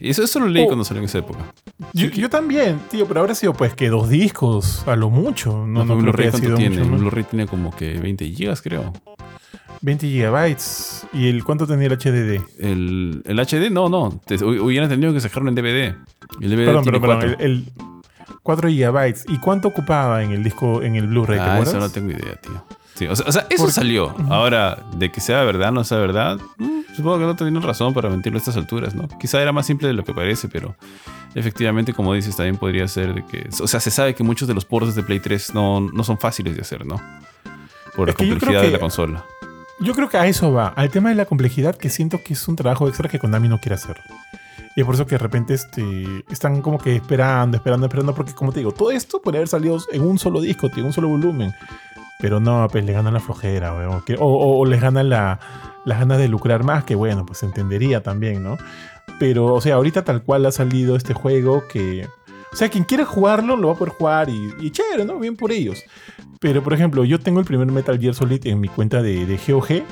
Y eso, eso lo leí Oh. cuando salió en esa época. Yo, yo también, tío, pero habrá sido pues que dos discos, a lo mucho. No, no, que Blu-ray haya cuánto sido tiene. mucho, ¿no? Blu-ray tiene como que 20 gigas, creo. 20 gigabytes. ¿Y el cuánto tenía el HDD? El, el HD, no, no. Te- hu- hubieran tenido que sacarlo en DVD. El DVD Perdón, tiene perdón. El, el 4 gigabytes. ¿Y cuánto ocupaba en el disco, en el Blu-ray? ¿Te Ah, eso no tengo idea, tío. Sí, o sea, o sea, eso Porque- salió. Ahora, de que sea verdad o no sea verdad, mm, supongo que no tenían razón para mentirlo a estas alturas, ¿no? Quizá era más simple de lo que parece, pero efectivamente, como dices, también podría ser de que. O sea, se sabe que muchos de los ports de Play 3 no, no son fáciles de hacer, ¿no? Por la que complejidad de la consola. Yo creo que a eso va, al tema de la complejidad que siento que es un trabajo extra que Konami no quiere hacer. Y es por eso que de repente este, están como que esperando, esperando, esperando, porque como te digo, todo esto podría haber salido en un solo disco, en un solo volumen. Pero no, pues le gana la flojera, weón. O, o- o les gana la, las ganas de lucrar más, que bueno, pues entendería también, ¿no? Pero, o sea, ahorita tal cual ha salido este juego que... O sea, quien quiera jugarlo lo va a poder jugar y, y chévere, ¿no? Bien por ellos. Pero, por ejemplo, yo tengo el primer Metal Gear Solid en mi cuenta de, de GOG.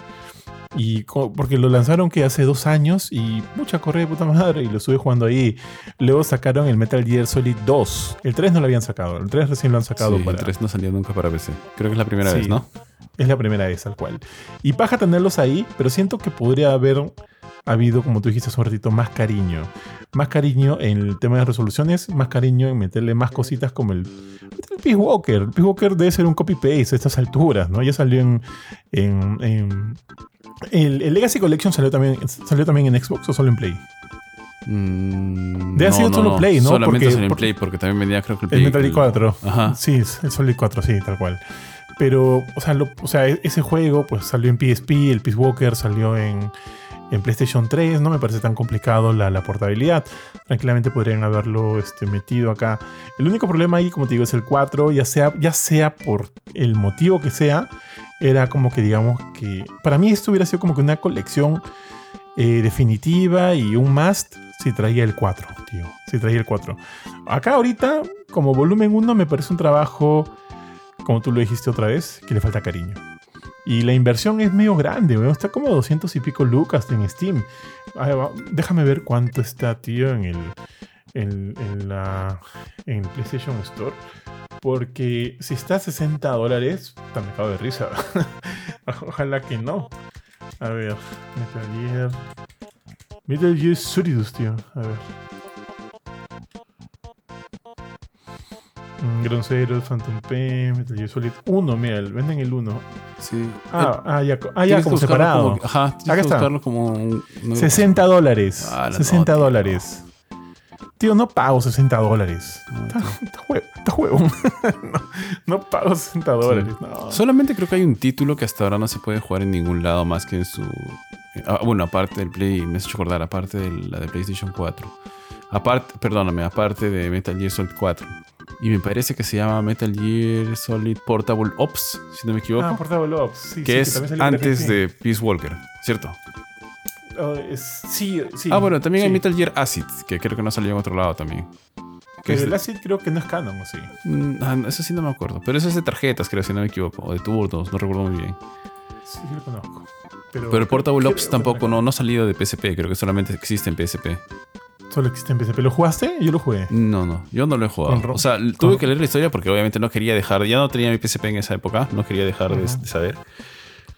Y porque lo lanzaron que hace dos años y mucha correa de puta madre y lo estuve jugando ahí. Luego sacaron el Metal Gear Solid 2. El 3 no lo habían sacado, el 3 recién lo han sacado Sí, para... el 3 no salió nunca para PC. Creo que es la primera Sí. vez, ¿no? Es la primera vez, tal cual. Y paja tenerlos ahí, pero siento que podría haber habido, como tú dijiste hace un ratito, más cariño. Más cariño en el tema de resoluciones, más cariño en meterle más cositas como el, el Peace Walker. El Peace Walker debe ser un copy-paste a estas alturas, ¿no? Ya salió en... en- en- el, el Legacy Collection salió también, salió también en Xbox o solo en Play. Mm, Debe haber sido solo Play, ¿no? Solamente Porque- en Play porque también venía creo que el El Play. Metal Gear 4. Ajá. Sí, el Solid 4, sí, tal cual. Pero, o sea, lo- o sea, e- ese juego pues salió en PSP, el Peace Walker salió en, en PlayStation 3, no me parece tan complicado la, la portabilidad. Tranquilamente podrían haberlo este, metido acá. El único problema ahí, como te digo, es el 4, ya sea, ya sea por el motivo que sea, era como que digamos que para mí esto hubiera sido como que una colección eh, definitiva y un must si traía el 4, tío. Si traía el 4. Acá ahorita, como volumen 1, me parece un trabajo, como tú lo dijiste otra vez, que le falta cariño. Y la inversión es medio grande. Está como 200 y pico lucas en Steam. Va. Déjame ver cuánto está, tío, en el, en, en la, en el PlayStation Store. Porque si está a 60 dólares, me cago de risa. Ojalá que no. A ver, Metal Gear. Metal Gear Solidus, tío. A ver. Mm, Ground Zero, Phantom Pain, Metal Gear Solid 1, mira, venden el 1. Sí. Ah, ah, ya, ah, ya como separado. como- ajá, tienes Acá que está. como un- no- 60 dólares. Ah, la 60 no, dólares. Tío, no pago 60 dólares. Está, no, no pago 60 dólares. No. Solamente creo que hay un título que hasta ahora no se puede jugar en ningún lado más que en su. ah, bueno, aparte del Play, me has hecho acordar, aparte de la de PlayStation 4. Aparte, perdóname, aparte de Metal Gear Solid 4. Y me parece que se llama Metal Gear Solid Portable Ops, si no me equivoco. Ah, Portable Ops. Sí, que sí, es en antes de Peace Walker, ¿cierto? Oh, es- sí, sí. ah, bueno, también hay sí. Metal Gear Acid, que creo que no salió en otro lado también. Que Pero el Acid creo que no es canon, ¿o sí? Mm, ah, no, eso sí no me acuerdo. Pero eso es de tarjetas, creo, si no me equivoco. O de turnos, no recuerdo muy bien. Sí, sí lo conozco. Pero, Pero el Portable Ops tampoco no, no ha salido de PSP, creo que solamente existe en PSP. Solo existe en PSP. ¿Lo jugaste? Yo lo jugué. No, no, yo no lo he jugado. O sea, tuve que leer la historia porque obviamente no quería dejar, ya no tenía mi PSP en esa época, no quería dejar de saber.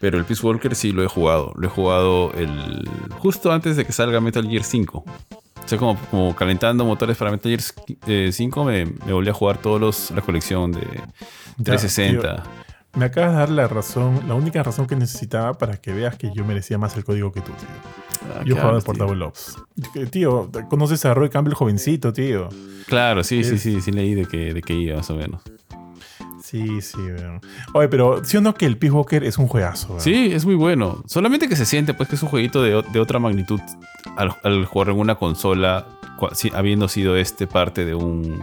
Pero el Peace Walker sí lo he jugado. Lo he jugado el justo antes de que salga Metal Gear 5. O sea, como, como calentando motores para Metal Gear eh, 5, me, me volví a jugar todos los, la colección de 360. Me acabas de dar la razón, la única razón que necesitaba para que veas que yo merecía más el código que tú, tío. Ah, Yo claro, jugaba de tío. Portable Ops. Que, Tío, ¿conoces a Roy Campbell jovencito, tío? Claro, sí, sí, sí, sí leí de que, de que iba más o menos. Sí, sí, weón. Oye, pero ¿sí o no que el Peace Walker es un juegazo? weón? Sí, es muy bueno. Solamente que se siente pues que es un jueguito de, de otra magnitud al, al jugar en una consola, cua- si- habiendo sido este parte de un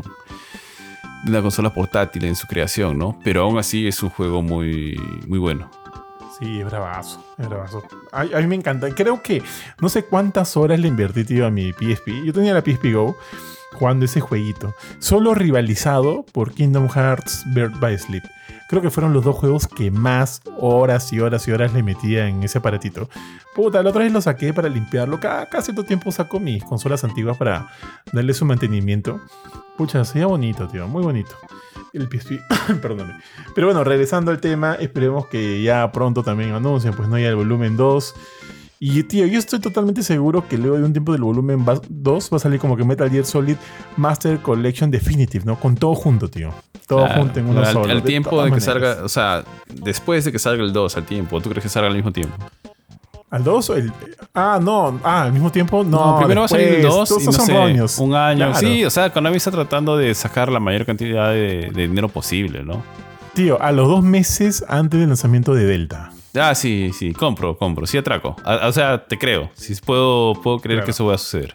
de una consola portátil en su creación, ¿no? Pero aún así es un juego muy, muy bueno. Sí, es bravazo, es bravazo. A, a mí me encanta. Creo que no sé cuántas horas le invertí, tío, a mi PSP. Yo tenía la PSP Go jugando ese jueguito. Solo rivalizado por Kingdom Hearts Bird by Sleep. Creo que fueron los dos juegos que más horas y horas y horas le metía en ese aparatito. Puta, la otra vez lo saqué para limpiarlo. Cada, cada cierto tiempo saco mis consolas antiguas para darle su mantenimiento. Pucha, sería bonito, tío, muy bonito. El PSP, perdóname. Pero bueno, regresando al tema, esperemos que ya pronto también anuncien, pues no ya el volumen 2. Y tío, yo estoy totalmente seguro que luego de un tiempo del volumen va- 2 va a salir como que Metal Gear Solid Master Collection Definitive, ¿no? Con todo junto, tío. Todo Claro, junto en uno al, solo. al de tiempo de que maneras. salga, o sea, después de que salga el 2, al tiempo, ¿tú crees que salga al mismo tiempo? ¿Al 2 o el.? Ah, no. Ah, al mismo tiempo. No, primero va a salir el después. 2 Todos y no son sé, un año. Claro. Sí, o sea, Konami está tratando de sacar la mayor cantidad de, de dinero posible, ¿no? Tío, a los dos meses antes del lanzamiento de Delta. Ah, sí, sí, compro, compro, sí atraco. A- o sea, te creo. Sí, puedo, puedo creer Claro. que eso va a suceder.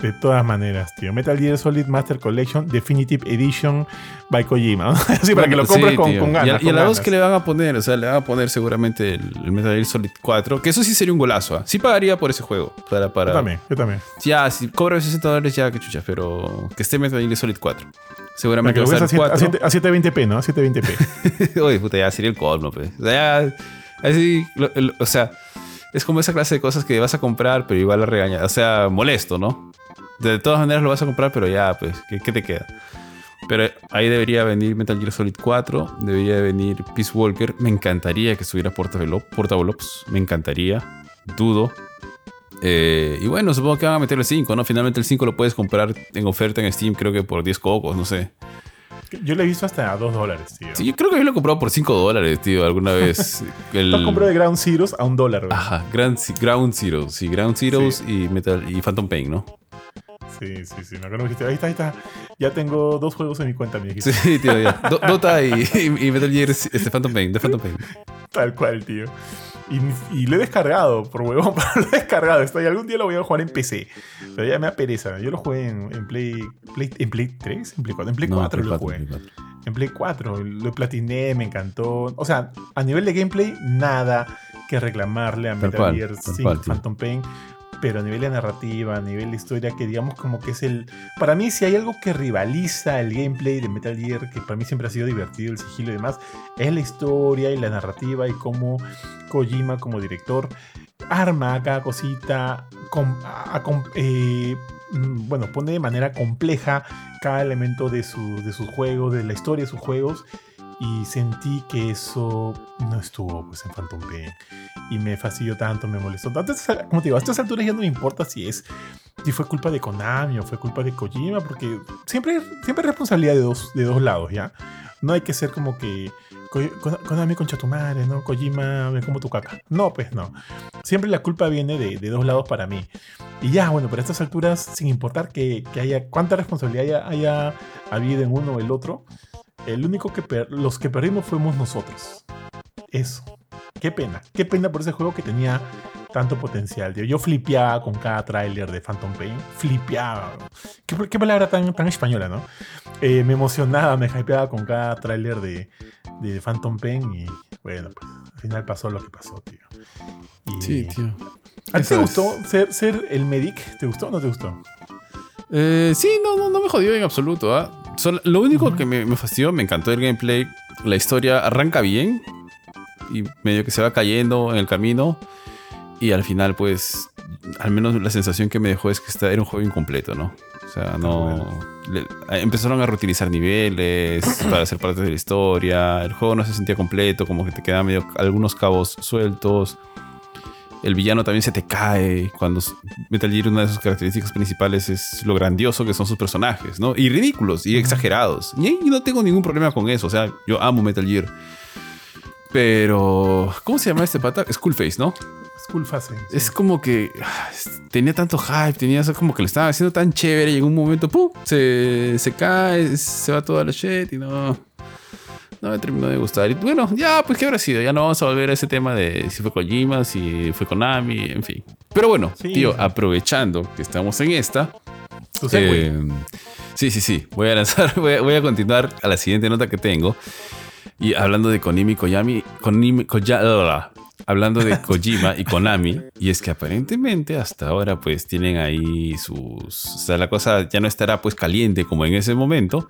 De todas maneras, tío. Metal Gear Solid Master Collection Definitive Edition by Kojima. Así para que lo compres Sí, con, con ganas. Y a, y a con la ganas. 2 que le van a poner, o sea, le van a poner seguramente el, el Metal Gear Solid 4, que eso sí sería un golazo, ¿ah? Sí pagaría por ese juego. Para, para... Yo también, yo también. Ya, si cobra 60 dólares ya, que chucha, pero que esté Metal Gear Solid 4. Para Seguramente va a veas a, estar siete- 4. a a 720p, ¿no? A 720p. Oye, puta, ya sería el colmo, pues. O sea, ya, o sea, es como esa clase de cosas que vas a comprar, pero igual la regaña. O sea, molesto, ¿no? De todas maneras lo vas a comprar, pero ya, pues, ¿qué, te queda? Pero ahí debería venir Metal Gear Solid 4, debería venir Peace Walker. Me encantaría que estuviera Portable, Op- Portable Ops, me encantaría, dudo. Eh, y bueno, supongo que van a meter el 5, ¿no? Finalmente el 5 lo puedes comprar en oferta en Steam, creo que por 10 cocos, no sé. Yo lo he visto hasta a 2 dólares, tío. Sí, yo creo que yo lo he comprado por 5 dólares, tío, alguna vez. El... Lo compré de Ground Zeroes a un dólar. Ajá, Ground, Ground Zero. Sí, Ground Zeroes y Metal y Phantom Pain, ¿no? Sí, sí, sí. Me acuerdo que dijiste, ahí está, ahí está. Ya tengo dos juegos en mi cuenta, mi dijiste. Sí, tío, ya. Do- Dota y, y, y Metal Gear este, Phantom Pain, de Phantom Pain. Tal cual, tío. Y, y lo he descargado, por huevón, pero lo he descargado. Estoy, algún día lo voy a jugar en PC. Pero ya me da pereza. Yo lo jugué en, en Play, Play. ¿En Play 3? ¿En Play 4? En Play 4 Play lo 4, jugué. Play 4. En Play 4. Lo platiné, me encantó. O sea, a nivel de gameplay, nada que reclamarle a Tal Metal Gear tal 5 cual, tío. Phantom Pain. Pero a nivel de narrativa, a nivel de historia, que digamos como que es el... Para mí, si hay algo que rivaliza el gameplay de Metal Gear, que para mí siempre ha sido divertido, el sigilo y demás, es la historia y la narrativa y cómo Kojima como director arma cada cosita, com- eh, mm, bueno, pone de manera compleja cada elemento de, su- de sus juegos, de la historia de sus juegos. Y sentí que eso no estuvo pues en Phantom Pain. Y me fastidió tanto, me molestó tanto. Entonces, como te digo, a estas alturas ya no me importa si es si fue culpa de Konami o fue culpa de Kojima, porque siempre, siempre es responsabilidad de dos, de dos lados, ¿ya? No hay que ser como que Ko- Ko- Konami concha tu madre, ¿no? Kojima me como tu caca. No, pues no. Siempre la culpa viene de, de dos lados para mí. Y ya, bueno, pero a estas alturas, sin importar que, que haya cuánta responsabilidad haya, haya habido en uno o el otro, el único que per- los que perdimos fuimos nosotros. Eso. Qué pena. Qué pena por ese juego que tenía tanto potencial. tío. Yo flipeaba con cada tráiler de Phantom Pain. Flipeaba. Qué, qué palabra tan, tan española, ¿no? Eh, me emocionaba, me hypeaba con cada tráiler de, de Phantom Pain y bueno, pues al final pasó lo que pasó, tío. Y- Sí, tío. ¿A ti te gustó ser, ser el medic? ¿Te gustó o no te gustó? Eh, sí, no, no, no me jodió en absoluto. ¿ah? Sol- lo único que me, me fastidió, me encantó el gameplay. La historia arranca bien y medio que se va cayendo en el camino. Y al final, pues, al menos la sensación que me dejó es que esta era un juego incompleto, ¿no? O sea, no. le- empezaron a reutilizar niveles para hacer parte de la historia. El juego no se sentía completo, como que te quedaban medio algunos cabos sueltos. El villano también se te cae. Cuando Metal Gear, una de sus características principales es lo grandioso que son sus personajes, ¿no? Y ridículos y exagerados. Y, y no tengo ningún problema con eso. O sea, yo amo Metal Gear. Pero. ¿Cómo se llama este pata? Skullface, ¿no? School Phase. Es como que ah, tenía tanto hype, tenía eso como que lo estaba haciendo tan chévere y en un momento, ¡pum! Se, se cae, se va toda la shit y no. No me terminó de gustar. Y bueno, ya, pues qué habrá sido. Ya no vamos a volver a ese tema de si fue Kojima, si fue Konami, en fin. Pero bueno, Sí. tío, aprovechando que estamos en esta. Eh, sí, sí, sí. Voy a lanzar, voy a, voy a continuar a la siguiente nota que tengo. Y hablando de Konami, Koyami, Konami, Koya- hablando de Kojima y Konami, y es que aparentemente hasta ahora pues tienen ahí sus... O sea, la cosa ya no estará pues caliente como en ese momento,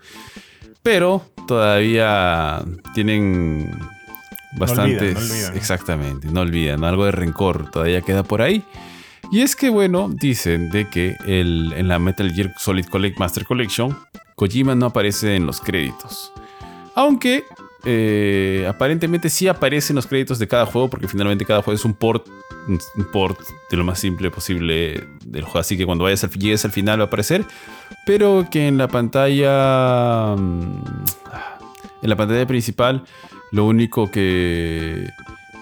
pero todavía tienen bastantes... no olvidan. Exactamente, no olvidan, algo de rencor todavía queda por ahí. Y es que, bueno, dicen de que el, en la Metal Gear Solid Collect Master Collection, Kojima no aparece en los créditos. Aunque eh, aparentemente sí aparece en los créditos de cada juego, porque finalmente cada juego es un port, un port de lo más simple posible del juego. Así que cuando vayas al, llegues al final va a aparecer. Pero que en la pantalla. mm, En la pantalla principal, lo único que,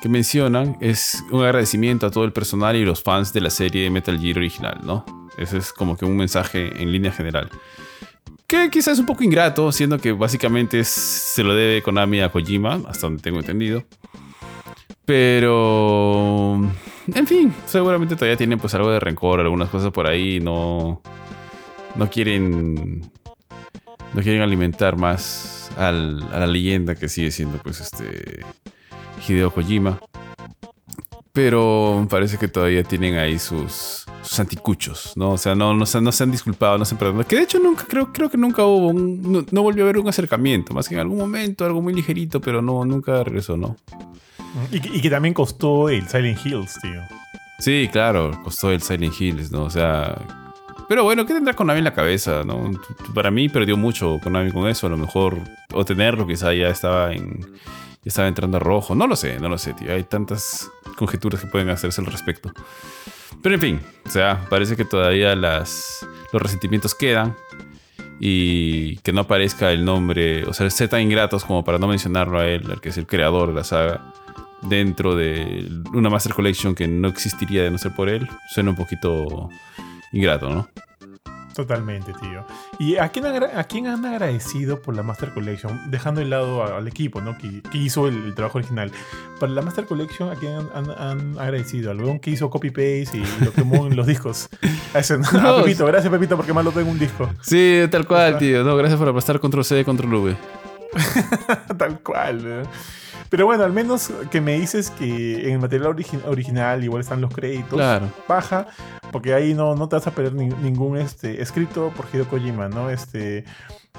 que mencionan es un agradecimiento a todo el personal y los fans de la serie Metal Gear original, ¿no? Ese es como que un mensaje en línea general. Que quizás es un poco ingrato, siendo que básicamente se lo debe Konami a Kojima, hasta donde tengo entendido. Pero... En fin, seguramente todavía tienen pues algo de rencor, algunas cosas por ahí, no... no quieren no quieren alimentar más a la leyenda que sigue siendo pues este Hideo Kojima. Pero parece que todavía tienen ahí sus, sus anticuchos, ¿no? O sea, no, no, se, no se han disculpado, no se han perdonado. Que de hecho nunca, creo, creo que nunca hubo un, no, volvió a haber un acercamiento, más que en algún momento, algo muy ligerito, pero no, nunca regresó, ¿no? Y, que también costó el Silent Hills, tío. Sí, claro, costó el Silent Hills, ¿no? O sea, pero bueno, ¿qué tendrá Konami en la cabeza? ¿no? Para mí perdió mucho Konami con eso. A lo mejor, o tenerlo, quizá ya estaba en. Ya estaba entrando a rojo. No lo sé, no lo sé, tío. Hay tantas conjeturas que pueden hacerse al respecto. Pero en fin, o sea, parece que todavía las, los resentimientos quedan. Y que no aparezca el nombre, o sea, ser tan ingratos como para no mencionarlo a él, el que es el creador de la saga, dentro de una Master Collection que no existiría de no ser por él, suena un poquito ingrato, ¿no? Totalmente, tío. ¿Y a quién, a quién han agradecido por la Master Collection? Dejando de lado al equipo, ¿no? Que, hizo el, trabajo original. Para la Master Collection, ¿a quién han, agradecido? ¿Al weón que hizo copy-paste y lo quemó en los discos? A ese, no. A Pepito, gracias Pepito porque más lo tengo en un disco. Sí, tal cual, tío. No, gracias por aplastar control C, control V. tal cual, ¿no? Pero bueno, al menos que me dices que en el material original igual están los créditos. Claro. Baja, porque ahí no, no te vas a perder ningún este, escrito por Hideo Kojima, ¿no? Este,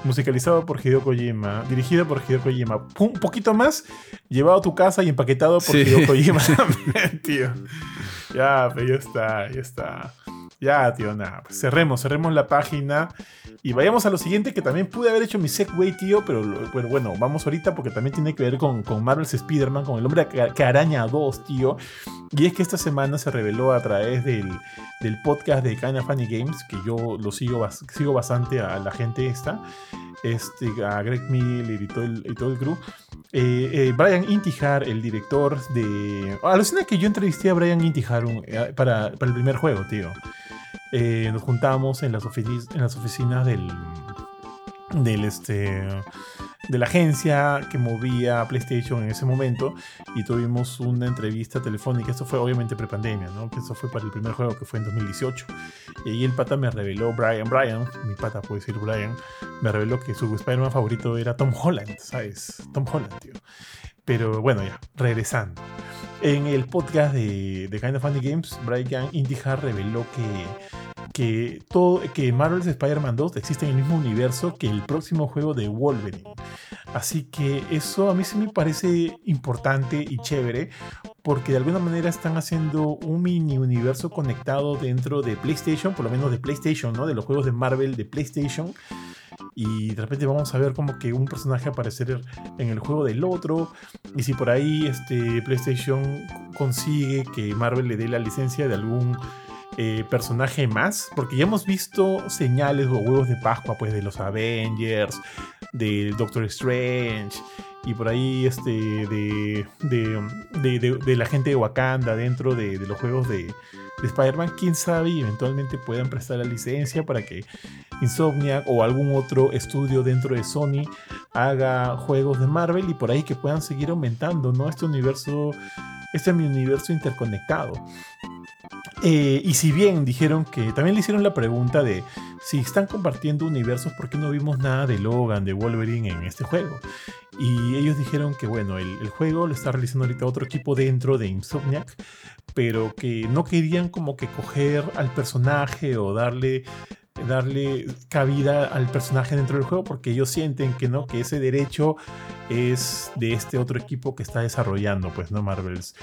musicalizado por Hideo Kojima, dirigido por Hideo Kojima. Un poquito más, llevado a tu casa y empaquetado por Hideo Kojima tío. Ya, pero ya está, ya está. Ya, tío, nada. Pues cerremos, cerremos la página. Y vayamos a lo siguiente, que también pude haber hecho mi segue, tío, pero bueno, vamos ahorita porque también tiene que ver con, con Marvel's Spider-Man, con el hombre que, araña 2, tío. Y es que esta semana se reveló a través del, del podcast de Kinda Funny Games, que yo lo sigo, sigo bastante a la gente esta, este, a Greg Miller y todo el, y crew. Eh, eh, Brian Intihar, el director de... Alucina que yo entrevisté a Brian Intihar eh, para, para el primer juego, tío. Eh, nos juntamos en las, en las oficinas del, del este, de la agencia que movía PlayStation en ese momento y tuvimos una entrevista telefónica. Esto fue obviamente prepandemia, ¿no? Que eso fue para el primer juego que fue en 2018. Y ahí el pata me reveló, Brian, Brian, mi pata puede decir Brian, me reveló que su Spider-Man favorito era Tom Holland, ¿sabes? Tom Holland, tío. Pero bueno, ya, regresando. En el podcast de, Kind of Funny Games, Brian Indihar reveló que, que, todo, que Marvel's Spider-Man 2 existe en el mismo universo que el próximo juego de Wolverine. Así que eso a mí sí me parece importante y chévere, porque de alguna manera están haciendo un mini universo conectado dentro de PlayStation, por lo menos de PlayStation, ¿no? De los juegos de Marvel de PlayStation y de repente vamos a ver como que un personaje aparecer en el juego del otro. Y si por ahí este PlayStation consigue que Marvel le dé la licencia de algún eh, personaje más, porque ya hemos visto señales o huevos de Pascua pues de los Avengers, de Doctor Strange y por ahí este de, de, la gente de Wakanda dentro de, los juegos de, Spider-Man, quién sabe eventualmente puedan prestar la licencia para que Insomniac o algún otro estudio dentro de Sony haga juegos de Marvel y por ahí que puedan seguir aumentando, ¿no? Este universo, este universo interconectado. Eh, y si bien dijeron que también le hicieron la pregunta de si están compartiendo universos, ¿por qué no vimos nada de Logan, de Wolverine en este juego? Y ellos dijeron que bueno, el, el, juego lo está realizando ahorita otro equipo dentro de Insomniac, pero que no querían como que coger al personaje o darle darle cabida al personaje dentro del juego porque ellos sienten que no que ese derecho es de este otro equipo que está desarrollando pues no Marvels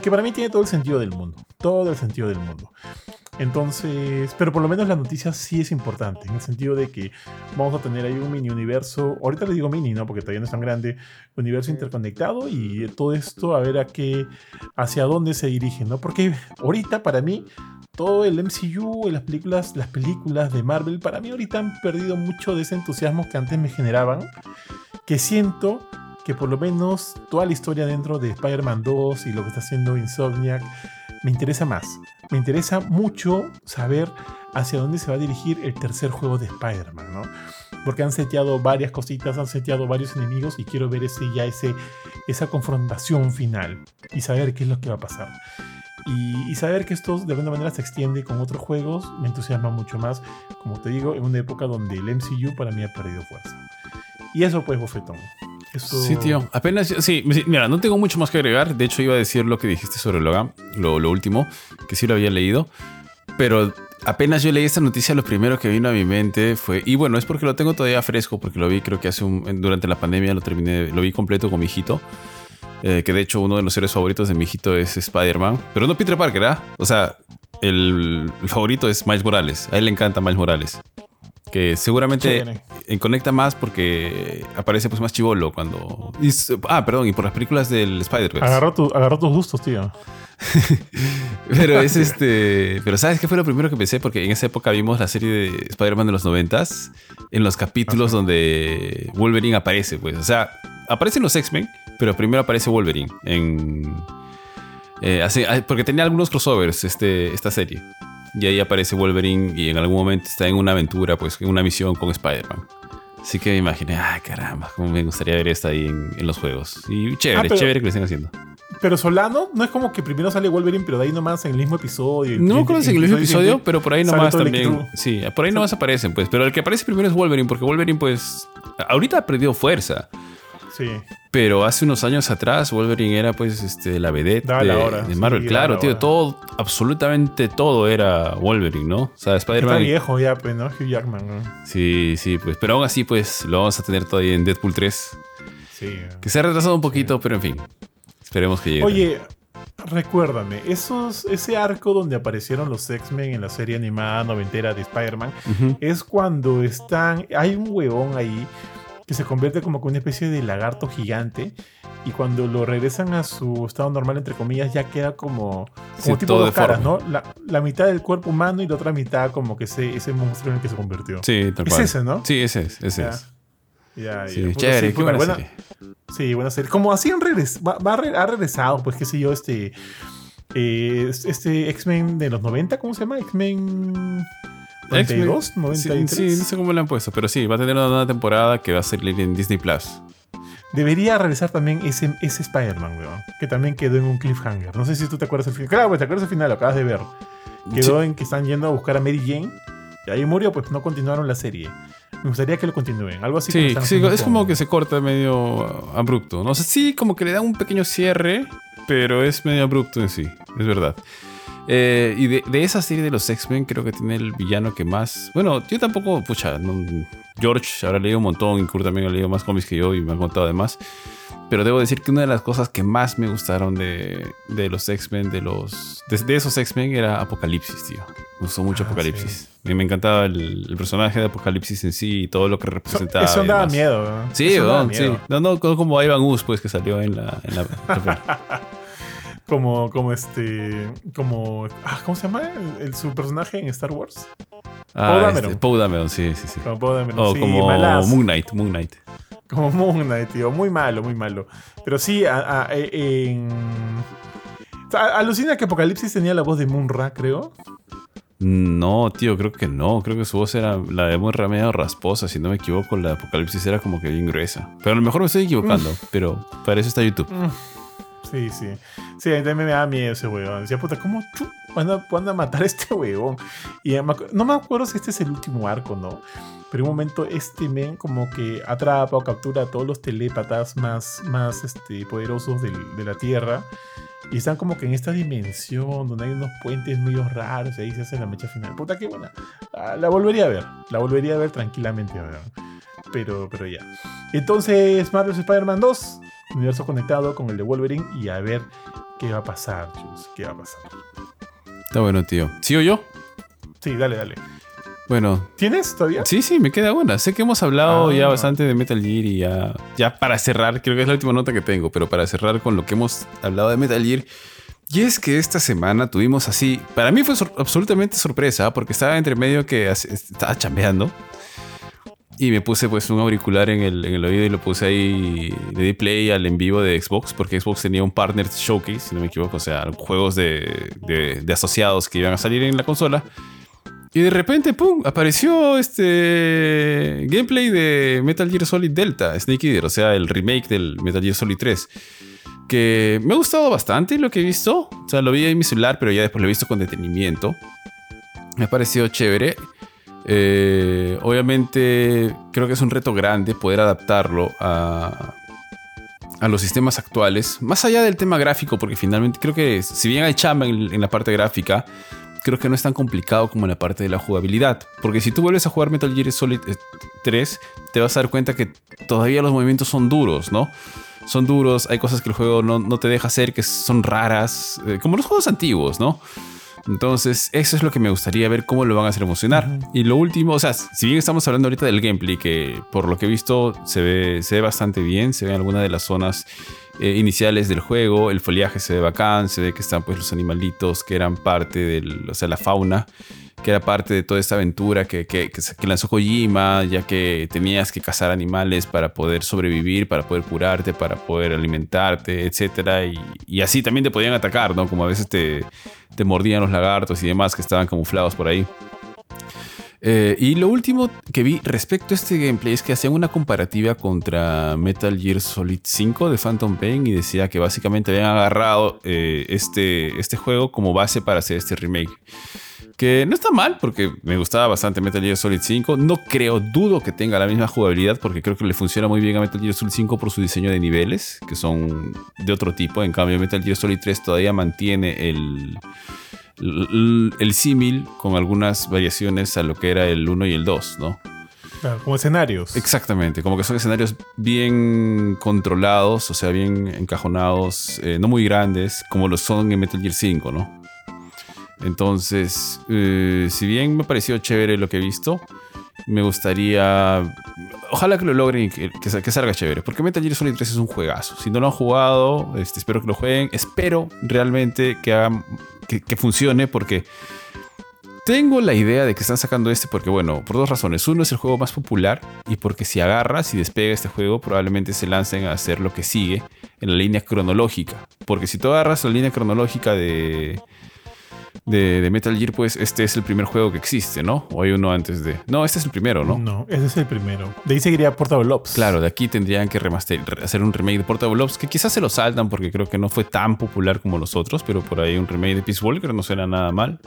que para mí tiene todo el sentido del mundo todo el sentido del mundo entonces pero por lo menos la noticia sí es importante en el sentido de que vamos a tener ahí un mini universo ahorita le digo mini no porque todavía no es tan grande universo interconectado y todo esto a ver a qué hacia dónde se dirige no porque ahorita para mí todo el MCU y las películas, las películas de Marvel, para mí ahorita han perdido mucho de ese entusiasmo que antes me generaban, que siento que por lo menos toda la historia dentro de Spider-Man 2 y lo que está haciendo Insomniac me interesa más. Me interesa mucho saber hacia dónde se va a dirigir el tercer juego de Spider-Man, ¿no? Porque han seteado varias cositas, han seteado varios enemigos y quiero ver ese, ya ese, esa confrontación final y saber qué es lo que va a pasar. Y, y saber que esto de alguna manera se extiende con otros juegos me entusiasma mucho más, como te digo, en una época donde el MCU para mí ha perdido fuerza. Y eso pues, bofetón. Sí, tío. Apenas. Sí, mira, no tengo mucho más que agregar. De hecho, iba a decir lo que dijiste sobre Logan, lo, último, que sí lo había leído. Pero apenas yo leí esta noticia, lo primero que vino a mi mente fue. Y bueno, es porque lo tengo todavía fresco, porque lo vi, creo que hace un. Durante la pandemia lo terminé, lo vi completo con mi hijito. Eh, que de hecho uno de los seres favoritos de mi hijito es Spider-Man. Pero no Peter Parker, ¿ah? O sea, el favorito es Miles Morales. A él le encanta Miles Morales. Que seguramente Chévere. eh, conecta más porque aparece pues más chivolo cuando... y ah, perdón, y por las películas del Spider-Verse. Agarró, tu- agarró tus gustos, tío. Pero es este... Pero ¿sabes qué fue lo primero que pensé? Porque en esa época vimos la serie de Spider-Man de los noventas en los capítulos Ajá. donde Wolverine aparece, pues. O sea, aparecen los X-Men, pero primero aparece Wolverine en... eh, hace- ah, porque tenía algunos crossovers este, esta serie. Y ahí aparece Wolverine y en algún momento está en una aventura, pues en una misión con Spider-Man. Así que me imaginé, ay caramba, cómo me gustaría ver esto ahí en, en los juegos. Y chévere, Ah, pero- chévere que lo estén haciendo. Pero Solano no es como que primero sale Wolverine, pero de ahí nomás en el mismo episodio. No me acuerdo si en el mismo episodio, pero por ahí nomás también. Sí, por ahí nomás aparecen, pues. Pero el que aparece primero es Wolverine, porque Wolverine, pues. Ahorita ha perdido fuerza. Sí. Pero hace unos años atrás, Wolverine era, pues, este, la vedette de, la hora, de Marvel. claro, la tío, hora. todo, absolutamente todo era Wolverine, ¿no? O sea, Está Spider-Man. viejo ya, pues, ¿no? Hugh Jackman, ¿no? Sí, sí, pues. Pero aún así, pues, lo vamos a tener todavía en Deadpool 3. Sí. Que se ha retrasado un poquito, pero en fin. Esperemos que llegue. Oye, recuérdame, esos, ese arco donde aparecieron los X-Men en la serie animada noventera de Spider-Man es cuando están. Hay un huevón ahí que se convierte como que una especie de lagarto gigante. Y cuando lo regresan a su estado normal, entre comillas, ya queda como, como Sí, tipo dos caras. ¿no? La, la mitad del cuerpo humano y la otra mitad como que ese, ese monstruo en el que se convirtió. Sí, tal Es ese, ¿no? Sí, ese es, ese Ya. es. Ya, Sí, ya. Chévere, sí, qué buena buena- serie. Sí, buena serie. Como así han regres va, ha regresado, pues qué sé yo, este. eh, este X-Men de los 90, ¿cómo se llama? X-Men. 92, X-Men. 93. Sí, sí, no sé cómo le han puesto, pero sí, va a tener una nueva temporada que va a salir en Disney Plus. Debería regresar también ese, ese Spider-Man, weón. Que también quedó en un cliffhanger. No sé si tú te acuerdas el final. Claro, pues te acuerdas el final, lo acabas de ver. Quedó en que están yendo a buscar a Mary Jane. Y ahí murió, pues no continuaron la serie. Me gustaría que lo continúen. Algo así Sí, sí, es como que se corta medio abrupto. No sé, sí, como que le da un pequeño cierre, pero es medio abrupto en sí, es verdad. Eh, y de, de esa serie de los X-Men, creo que tiene el villano que más. Bueno, yo tampoco, pucha, no- George habrá leído un montón, y Kurt también ha leído más cómics que yo y me han contado además. Pero debo decir que una de las cosas que más me gustaron de, de los X-Men, de los de, de esos X-Men, era Apocalipsis, tío. Me gustó mucho Ah, Apocalipsis. Me, me encantaba el, el personaje de Apocalipsis en sí y todo lo que Eso, representaba. eso y daba miedo. Sí, Eso daba sí. No, no, no como Ivan Us, pues, que salió en la... En la Como, como este. Como. ah, ¿Cómo se llama? El, el- su personaje en Star Wars. ah, Dameron. este, Poe Dameron, sí, sí, sí. Como, Poe Dameron. O Sí, como malazo. Moon Knight, Moon Knight. Como Moon Knight, tío. Muy malo, muy malo. Pero sí, a- a- e- en. alucina que Apocalipsis tenía la voz de Munra, creo. No, tío, creo que no. Creo que su voz era la de muy medio rasposa, si no me equivoco. La de Apocalipsis era como que bien gruesa. Pero a lo mejor me estoy equivocando, pero para eso está YouTube. Mm. Sí, sí. Sí, a mí también me da miedo ese huevón. Decía, puta, ¿cómo van, a, a matar a este huevón? Y no me acuerdo si este es el último arco, ¿no? Pero en un momento este men como que atrapa o captura a todos los telépatas más, más este, poderosos de la Tierra. Y están como que en esta dimensión donde hay unos puentes medio raros y ahí se hace la mecha final. Puta, qué buena. Ah, La volvería a ver. La volvería a ver tranquilamente, weón. Pero, pero ya. Entonces, Marvel's Spider-Man 2, universo conectado con el de Wolverine y a ver qué va a pasar, chicos. ¿Qué va a pasar? Está bueno, tío. ¿Sigo yo? Sí, dale, dale. Bueno, ¿Tienes todavía? sí, sí, me queda una. Sé que hemos hablado Ah. ya bastante de Metal Gear y ya, ya para cerrar, creo que es la última nota que tengo, pero para cerrar con lo que hemos hablado de Metal Gear. Y es que esta semana tuvimos así, para mí fue sor- absolutamente sorpresa, porque estaba entre medio que estaba chambeando. Y me puse pues un auricular en el, en el oído y lo puse ahí, le di play al en vivo de Xbox, porque Xbox tenía un partner showcase, si no me equivoco, o sea, juegos de, de- asociados que iban a salir en la consola. Y de repente, ¡pum! Apareció este gameplay de Metal Gear Solid Delta, Snake Eater, o sea, el remake del Metal Gear Solid 3. que me ha gustado bastante lo que he visto. O sea, lo vi en mi celular, pero ya después lo he visto con detenimiento. Me ha parecido chévere. Eh, obviamente creo que es un reto grande poder adaptarlo a, los sistemas actuales. Más allá del tema gráfico, porque finalmente creo que si bien hay chamba en, la parte gráfica, creo que no es tan complicado como en la parte de la jugabilidad. Porque si tú vuelves a jugar Metal Gear Solid 3, eh, te vas a dar cuenta que todavía los movimientos son duros, ¿no? Son duros, hay cosas que el juego no, no te deja hacer, que son raras, eh, como los juegos antiguos, ¿no? Entonces, eso es lo que me gustaría ver cómo lo van a hacer emocionar. Y lo último, o sea, si bien estamos hablando ahorita del gameplay, que por lo que he visto se ve, se ve bastante bien, se ve en alguna de las zonas eh, iniciales del juego, el foliaje se ve bacán, se ve que están pues los animalitos que eran parte de o sea, la fauna que era parte de toda esta aventura que, que, que, lanzó Kojima, ya que tenías que cazar animales para poder sobrevivir, para poder curarte, para poder alimentarte, etc. Y, y, así también te podían atacar, ¿no? Como a veces te, te mordían los lagartos y demás que estaban camuflados por ahí. Eh, y lo último que vi respecto a este gameplay es que hacían una comparativa contra Metal Gear Solid 5 de Phantom Pain y decía que básicamente habían agarrado eh, este, este juego como base para hacer este remake. Que no está mal porque me gustaba bastante Metal Gear Solid 5. No creo, dudo que tenga la misma jugabilidad porque creo que le funciona muy bien a Metal Gear Solid 5 por su diseño de niveles, que son de otro tipo. En cambio, Metal Gear Solid 3 todavía mantiene el, el, símil con algunas variaciones a lo que era el 1 y el 2, ¿no? Claro, como escenarios. Exactamente, como que son escenarios bien controlados, o sea, bien encajonados, eh, no muy grandes, como lo son en Metal Gear 5, ¿no? Entonces, eh, si bien me pareció chévere lo que he visto, me gustaría. Ojalá que lo logren y que, que, salga chévere. Porque Metal Gear Solid 3 es un juegazo. Si no lo han jugado, este, espero que lo jueguen. Espero realmente que, hagan, que, funcione. Porque tengo la idea de que están sacando este porque, bueno, por dos razones. Uno es el juego más popular y porque si agarras y despega este juego, probablemente se lancen a hacer lo que sigue en la línea cronológica. Porque si tú agarras la línea cronológica de, de, de, Metal Gear, pues este es el primer juego que existe, ¿no? O hay uno antes de. No, este es el primero, ¿no? No, este es el primero. De ahí seguiría Portable Ops. Claro, de aquí tendrían que remaster, hacer un remake de Portable Ops, que quizás se lo saltan porque creo que no fue tan popular como los otros, pero por ahí un remake de Peace Walker no suena nada mal.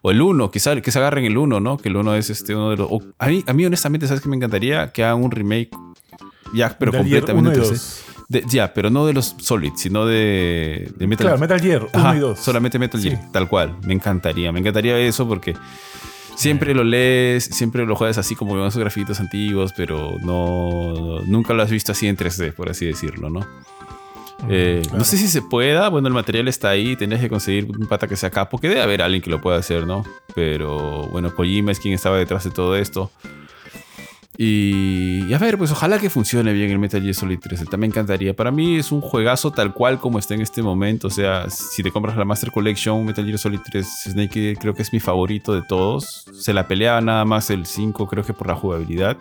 O el 1, quizás que se agarren el 1, ¿no? Que el 1 es este uno de los. a, mí, a mí, honestamente, ¿sabes qué me encantaría? Que hagan un remake. Ya, pero completamente. De, ya, pero no de los Solid, sino de, de Metal Gear. Claro, Metal Gear 1 y 2. Solamente Metal Gear, sí. tal cual. Me encantaría. Me encantaría eso porque siempre lo lees, siempre lo juegas así como con esos grafitos antiguos, pero no nunca lo has visto así en 3D, por así decirlo, ¿no? Eh, claro. No sé si se pueda, bueno, el material está ahí, tendrías que conseguir un pata que sea capo, que debe haber alguien que lo pueda hacer, ¿no? Pero bueno, Kojima es quien estaba detrás de todo esto. Y, a ver, pues ojalá que funcione bien el Metal Gear Solid 3. También encantaría. Para mí es un juegazo tal cual como está en este momento. O sea, si te compras la Master Collection, Metal Gear Solid 3 Snake creo que es mi favorito de todos. Se la peleaba nada más el 5, creo que por la jugabilidad.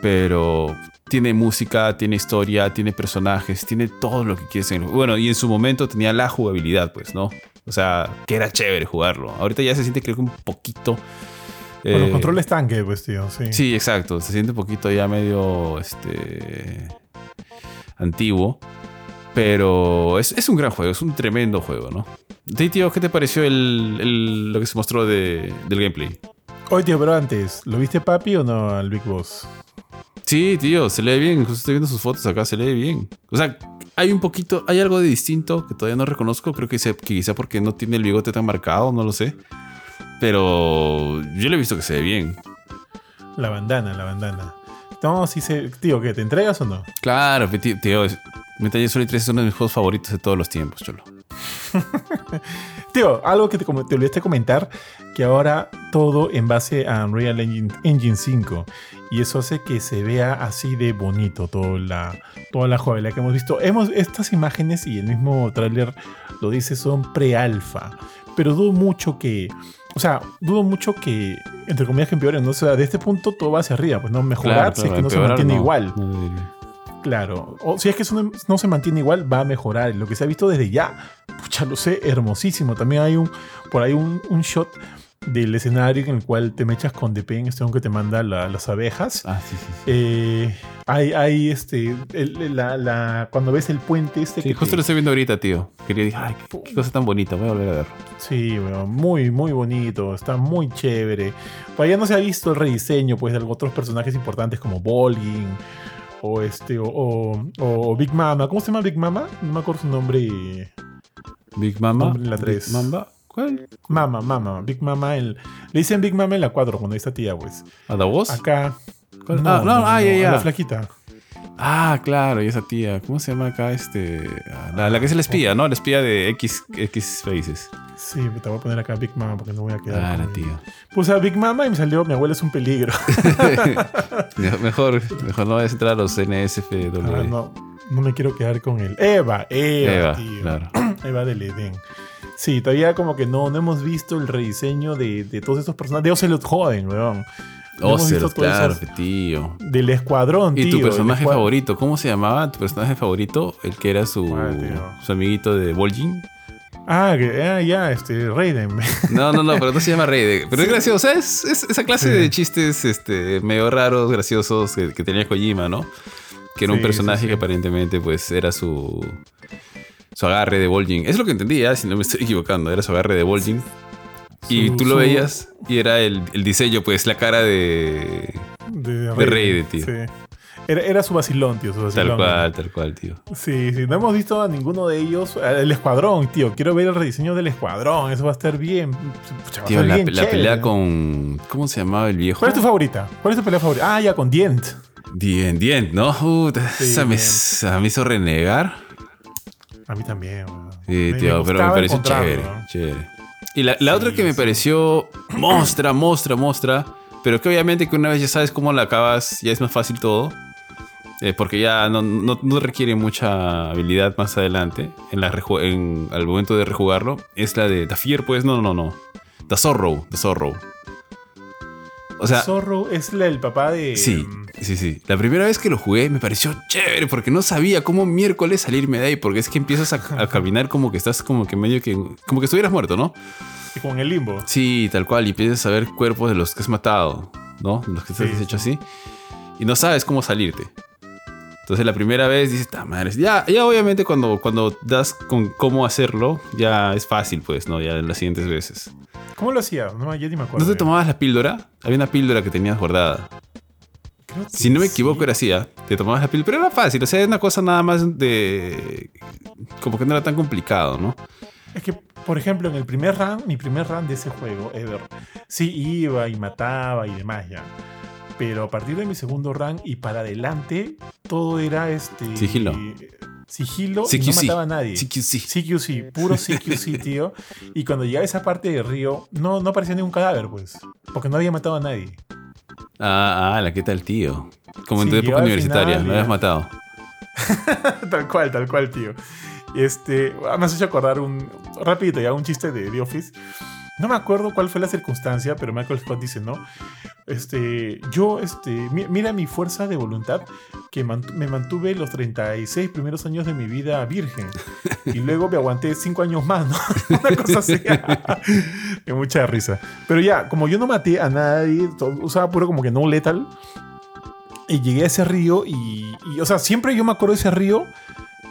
Pero tiene música, tiene historia, tiene personajes, tiene todo lo que quieres. Bueno, y en su momento tenía la jugabilidad, pues, ¿no? O sea, que era chévere jugarlo. Ahorita ya se siente creo que un poquito con los controles tanque, pues, tío, sí. Sí, exacto. Se siente un poquito ya medio este, antiguo. Pero es, es, un gran juego, es un tremendo juego, ¿no? Sí, tío, ¿qué te pareció el, el, lo que se mostró de, del gameplay? Oye, tío, pero antes, ¿lo viste papi o no al Big Boss? Sí, tío, se lee bien. Justo estoy viendo sus fotos acá, se lee bien. O sea, hay un poquito, hay algo de distinto que todavía no reconozco. Creo que, que quizá porque no tiene el bigote tan marcado, no lo sé. Pero yo le he visto que se ve bien. La bandana, la bandana. No, si se. Tío, ¿qué? ¿Te entregas o no? Claro, tío. tío Metal Gear Solid 3 es uno de mis juegos favoritos de todos los tiempos, cholo. tío, algo que te, te olvidaste comentar, que ahora todo en base a Unreal Engine, Engine 5. Y eso hace que se vea así de bonito toda la, toda la jugabilidad que hemos visto. Hemos, estas imágenes y el mismo tráiler lo dice son pre-alfa. Pero dudo mucho que o sea, dudo mucho que, entre comillas, que empeoren. ¿no? O sea, de este punto todo va hacia arriba, pues no mejorar claro, claro, si es que no se mantiene no. igual. Claro, o si es que eso no se mantiene igual, va a mejorar. Lo que se ha visto desde ya, pucha, lo sé, hermosísimo. También hay un, por ahí un, un shot del escenario en el cual te mechas con Depen, este que te manda la- las abejas. Ah, sí, sí. sí. Eh, hay, hay este, el- la, la- cuando ves el puente este Sí, que justo te- lo estoy viendo ahorita, tío. Quería decir, ay, qué, qué cosa tan bonita, voy a volver a ver. Sí, weón, muy, muy bonito, está muy chévere. Todavía no se ha visto el rediseño pues, de otros personajes importantes como Bolgin o, este, o, o- o Big Mama. ¿Cómo se llama Big Mama? No me acuerdo su nombre. Big Mama. La Big tres. Mamba. ¿Cuál? Mama, Mama, Big Mama. El, le dicen Big Mama en la 4 cuando está tía, pues. ¿A Davos? Acá. ¿Cuál? Ah, no, ah, ya, ya. La flaquita. Ah, claro, y esa tía. ¿Cómo se llama acá? Este. La, la que es el espía, ¿no? La espía de X, X Faces. Sí, te voy a poner acá Big Mama porque no voy a quedar. Ah, la tía. Puse a Big Mama y me salió Mi abuela es un peligro. mejor, mejor no vayas a entrar a los NSFW. Ah, no, no me quiero quedar con él. Eva, Eva, Eva, tío. claro. Eva del Edén. Sí, todavía como que no, no hemos visto el rediseño de, de todos estos personajes. De Ocelot joven, weón. No Ocelot, claro, tío. Del escuadrón, ¿Y tío. tu el personaje escuad- favorito? ¿Cómo se llamaba tu personaje favorito? El que era su, su amiguito de Vol'jin. Ah, que, ah, ya, este, Raiden. No, no, no, pero no se llama Rey. Pero es gracioso. O sea, es, es esa clase Sí. de chistes este, medio raros, graciosos que, que tenía Kojima, ¿no? Que era un personaje que aparentemente pues era su, su agarre de Vol'jin. Es lo que entendía, si no me estoy equivocando. Era su agarre de Vol'jin. Y Su- tú lo su- veías y era el, el diseño, pues la cara de... de, Raiden, tío. Sí. Era, era su vacilón, tío, su vacilón. Tal cual, tal cual, tío. Sí, sí, no hemos visto a ninguno de ellos. El escuadrón, tío. Quiero ver el rediseño del escuadrón. Eso va a estar bien. pucha, Tío, estar la, bien la chévere. pelea con... ¿Cómo se llamaba el viejo? ¿Cuál es tu favorita? ¿Cuál es tu pelea favorita? Ah, ya, con Dient. Dien, Dien, ¿no? Sí, esa me, Dient. esa me hizo renegar. A mí también, weón. Sí, Me- tío, me pero me pareció chévere, ¿no? chévere. Y la, la Sí, otra que me sí. pareció mostra, mostra, mostra, pero que obviamente que una vez ya sabes cómo la acabas, ya es más fácil todo. eh, porque ya no, no- no requiere mucha habilidad más adelante en la en, al momento de rejugarlo. Es la de Tafier, pues no, no, no. The Zorro, The Zorro. O sea, Zorro es el papá de. Sí, mm, sí, sí. La primera vez que lo jugué me pareció chévere porque no sabía cómo miércoles salirme de ahí. Porque es que empiezas a, a caminar como que estás como que medio que. Como que estuvieras muerto, ¿no? y con el limbo. Sí, tal cual. Y empiezas a ver cuerpos de los que has matado, ¿no? Los que Sí, has hecho así. Y no sabes cómo salirte. Entonces la primera vez dices, ta madre. Ya, ya obviamente cuando, cuando das con cómo hacerlo, ya es fácil, pues, ¿no? Ya en las siguientes veces. ¿Cómo lo hacía? No, ya ni me acuerdo. ¿No te tomabas la píldora? Había una píldora que tenías guardada. Creo que Si no me sí. equivoco, era así, ¿ah? Te tomabas la píldora. Pero era fácil, o sea, era una cosa nada más de. Como que no era tan complicado, ¿no? Es que, por ejemplo, en el primer run, mi primer run de ese juego, ever, sí iba y mataba y demás ya. Pero a partir de mi segundo run y para adelante, todo era este. Sigilo. Sigilo y no mataba a nadie. CQC. CQC, puro CQC, tío. Y cuando llegaba a esa parte del río, no, no aparecía ningún cadáver, pues. Porque no había matado a nadie. Ah, ah, la que tal, tío. Como en Sí, tu época universitaria, y- habías matado. tal cual, tal cual, tío. Este, ah, me has hecho acordar un. Rapidito, ya un chiste de The Office. No me acuerdo cuál fue la circunstancia, pero Michael Scott dice, ¿no? Este, yo, este, mi- mira mi fuerza de voluntad, que mant- me mantuve los 36 primeros años de mi vida virgen. Y luego me aguanté 5 años más, ¿no? Una cosa así. Me mucha risa. Pero ya, como yo no maté a nadie, usaba puro como que no lethal. Y llegué a ese río y, y, o sea, siempre yo me acuerdo de ese río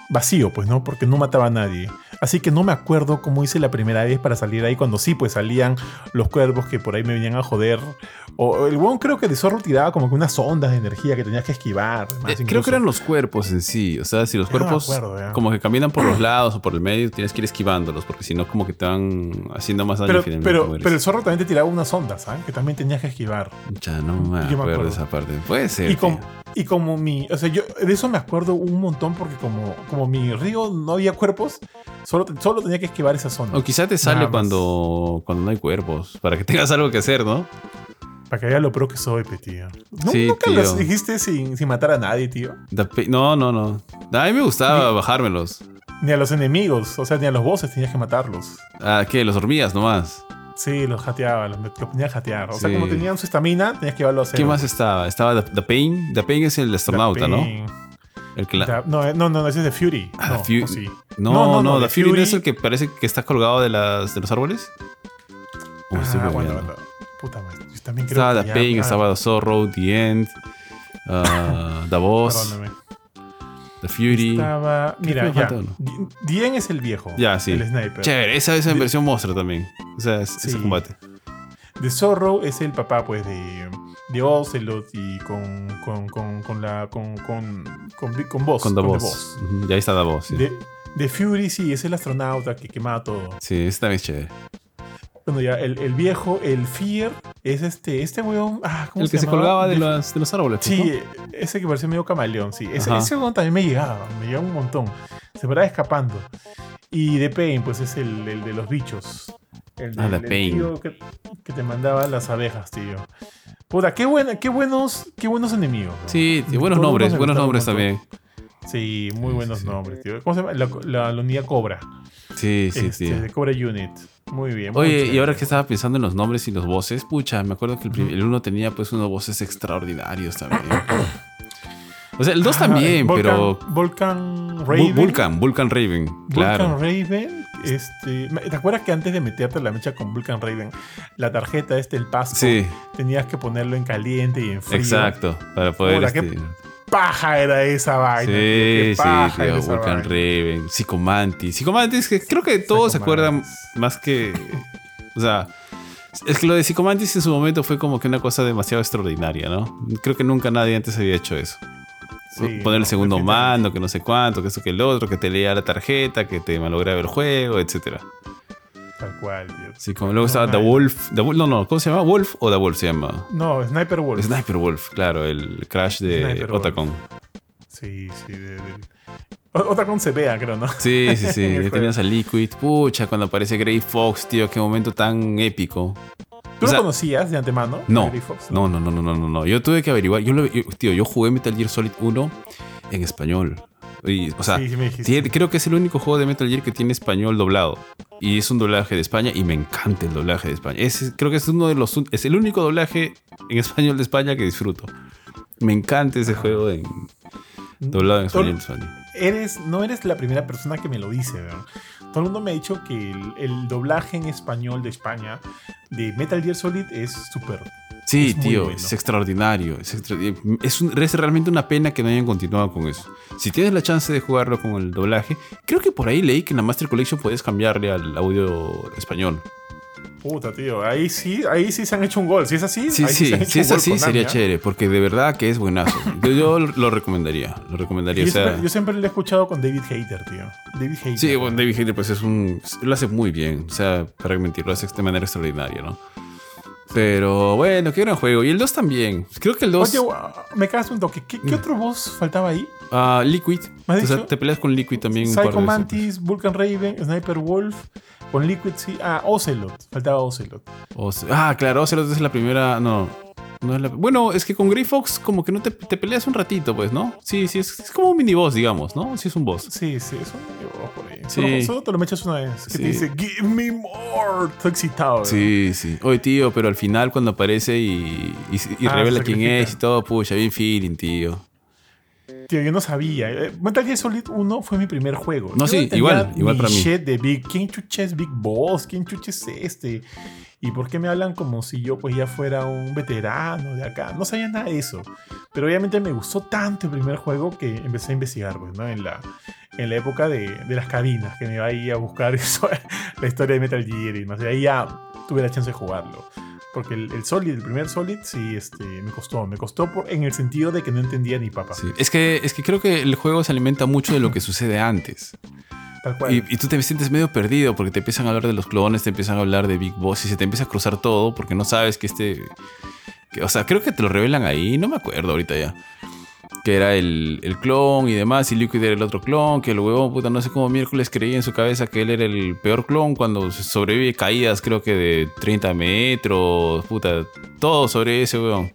vacío, pues, ¿no? Porque no mataba a nadie. Así que no me acuerdo cómo hice la primera vez para salir ahí, cuando sí, pues salían los cuervos que por ahí me venían a joder. O el weón creo que de zorro tiraba como que unas ondas de energía que tenías que esquivar. Eh, creo que eran los cuerpos en sí. O sea, si los Ya no cuerpos acuerdo, como que caminan por los lados o por el medio, tienes que ir esquivándolos, porque si no, como que te van haciendo más daño Pero, finalmente pero, el zorro también te tiraba unas ondas, ¿sabes? Que también tenías que esquivar. Ya no me Yo me acuerdo de acuerdo. esa parte. Puede ser. Y. y como mi. O sea, yo de eso me acuerdo un montón porque como, como mi río no había cuerpos, solo, solo tenía que esquivar esas ondas. O quizá te sale cuando, cuando no hay cuerpos, para que tengas algo que hacer, ¿no? Para que vea lo pro que soy, pe, tío. ¿No, Sí, ¿Nunca tío. los dijiste sin, sin matar a nadie, tío? No, no, no. A mí me gustaba bajármelos. Ni a los enemigos, o sea, ni a los bosses tenías que matarlos. Ah, ¿qué? Los hormigas nomás. Sí, los jateaba, los, los ponía a jatear. O sea, como tenían su estamina, tenías que llevarlo a cero. ¿Qué más estaba? Estaba The, The Pain. The Pain es el astronauta, ¿no? Pain. El que la- Da- no, eh, no, no, ese es de Fury. Ah, no, Fu- ¿o sí? No, no, no, The The Fury, no es el que parece que está colgado de, las, de los árboles. Estoy Ah, bueno, bueno. Puta madre. Yo también creo Estaba que The Pain, estaba The Sorrow, The End, ah, The Boss, Perdóname. The Fury. Estaba. Mira, ya. Dien es el viejo. Ya, sí. El sniper. Chévere, esa es en versión monstruo también. O sea, es- ese Sí. combate. The Zorro es el papá, pues, de, de Ocelot y con, con, con, con la. con. con. con, con Boss. Con The con Boss. Ujú, Y ahí está The Boss. Sí, De, de Fury, sí, es el astronauta que quemaba todo. sí ese también es chévere. Bueno, ya, el, el viejo, el Fear, es este, este weón. Ah, ¿cómo El que se colgaba de, De- los, de los árboles. Sí, ¿no? ese que parecía medio camaleón, sí. Ese, ese weón también me llegaba, me llegaba un montón. Se paraba escapando. Y The Pain, pues es el, el de los bichos. El, Ah, del- The el Pain. tío que, que te mandaba las abejas, tío. Puta, qué, buena, qué, buenos, qué buenos enemigos. Sí, tío, buenos Todos nombres, buenos nombres también. Sí, muy Sí, buenos sí, sí. nombres, tío. ¿Cómo se llama? La, la, la unidad Cobra. Sí, sí, Este, de Cobra Unit. Muy bien. muy Oye, y ahora que estaba pensando en los nombres y los voces, pucha, me acuerdo que el, prim- el uno tenía pues unos voces extraordinarios también. o sea, el dos Ah, también, Volcan- pero... Volcan Raven. Vulcan, Vulcan Raven, claro. Vulcan Raven, este, ¿te acuerdas que antes de meterte la mecha con Vulcan Raven, la tarjeta este, el pasco, Sí, tenías que ponerlo en caliente y en frío? exacto, para poder... Paja era esa vaina. tío, Sí, qué sí, paja tío, Vulcan vaina. Raven, Psicomantis. Psicomantis, que creo que todos se acuerdan más que. O sea, es que lo de Psicomantis en su momento fue como que una cosa demasiado extraordinaria, ¿no? Creo que nunca nadie antes había hecho eso. Sí, Poner el segundo mando, que no sé cuánto, que esto que el otro, que te leía la tarjeta, que te malograba el juego, etcétera. Tal cual, tío. Sí, como luego estaba The. Wolf, The Wolf- No, no, ¿cómo se llama? ¿Wolf o The Wolf se llama? No, Sniper Wolf. Sniper Wolf, claro, el crash de. Otacon. Sí, sí. De, de- O- Otra con CBA, creo, ¿no? Sí, sí, sí. Ya tenías a Liquid. Pucha, cuando aparece Grey Fox, tío, qué momento tan épico. ¿Tú O sea, lo conocías de antemano? No, Gray Fox? no, no, no, no, no, no, no. Yo tuve que averiguar. Yo, lo- yo- tío, yo jugué Metal Gear Solid 1 en español. Y, o sea, Sí, sí me dijiste. tiene- creo que es el único juego de Metal Gear que tiene español doblado. Y es un doblaje de España y me encanta el doblaje de España. Es, creo que es uno de los es el único doblaje en español de España que disfruto. Me encanta ese juego en, doblado en español. de España. Eres, no eres la primera persona que me lo dice, ¿verdad? Todo el mundo me ha dicho que el, el doblaje en español de España de Metal Gear Solid es súper. Sí, Es tío, bueno. es extraordinario. Es, es un- es realmente una pena que no hayan continuado con eso. Si tienes la chance de jugarlo con el doblaje, creo que por ahí leí que en la Master Collection puedes cambiarle al audio español. Puta, tío. Ahí sí, ahí sí se han hecho un gol. Si es así, Sí, ahí sí, se han hecho si un es gol así sería chévere, porque de verdad que es buenazo. Yo, yo lo recomendaría, lo recomendaría. Yo, O sea, siempre, yo siempre lo he escuchado con David Hater, tío. David Hater. sí, bueno, David Hater pues es un... Lo hace muy bien, o sea, para mentir, lo hace de manera extraordinaria, ¿no? Pero bueno, qué gran juego. Y el 2 también. Creo que el 2... Oye, me cagas un toque. ¿Qué, qué otro boss faltaba ahí? Ah, Liquid. ¿Me has O sea, te peleas con Liquid también Psycho. Mantis, Vulcan Raven, Sniper Wolf, con Liquid, sí. Ah, Ocelot. Faltaba Ocelot. O sea- ah, claro, Ocelot es la primera. No. no es la- bueno, es que con Grey Fox como que no te, te peleas un ratito, pues, ¿no? Sí, sí, es, es como un mini boss, digamos, ¿no? Sí, es un boss. Sí, sí, eso me llevó por ahí. Sí. Solo, solo te lo mechas una vez. Que Sí. te dice, Give me more. Estoy excitado. ¿verdad? Sí, sí. Oye, tío, pero al final cuando aparece y, y, y Ah, revela quién es y todo, pucha, bien feeling, tío. Tío, yo no sabía. Eh, Metal Gear Solid 1 fue mi primer juego. No, Yo sí, igual, igual para mí. de Big. ¿Quién chucha es Big Boss? ¿Quién chucha es este? ¿Y por qué me hablan como si yo pues ya fuera un veterano de acá? No sabía nada de eso. Pero obviamente me gustó tanto el primer juego que empecé a investigar, pues, ¿no? En la, en la época de, de las cabinas, que me iba ahí a buscar eso, la historia de Metal Gear y más. Y ahí ya tuve la chance de jugarlo. Porque el, el Solid, el primer Solid, sí, este, me costó. Me costó por, en el sentido de que no entendía ni papa. Sí. Es, que, es que creo que el juego se alimenta mucho de lo que sucede antes. Tal cual. Y, y tú te sientes medio perdido porque te empiezan a hablar de los clones, te empiezan a hablar de Big Boss y se te empieza a cruzar todo porque no sabes que este. que- o sea, creo que te lo revelan ahí, no me acuerdo ahorita ya. Que era el, el clon y demás, y Liquid era el otro clon, que el huevón, puta, no sé cómo miércoles creía en su cabeza que él era el peor clon cuando sobrevive caídas, creo que de 30 metros, puta, todo sobre ese huevón.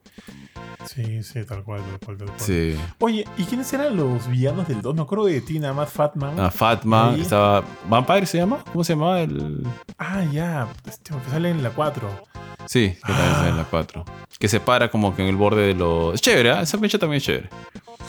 Sí, sí, tal cual, tal cual, tal cual. Sí. Oye, ¿y quiénes eran los villanos del 2? Me acuerdo de ti, nada más Fatman. Ah, Fatman, Ahí. estaba. ¿Vampire se llama? ¿Cómo se llama? El. Ah, ya. Este, que sale en la 4. Sí, que también sale en la 4. Que se para como que en el borde de los. Es chévere, ¿ah? esa mecha también es chévere.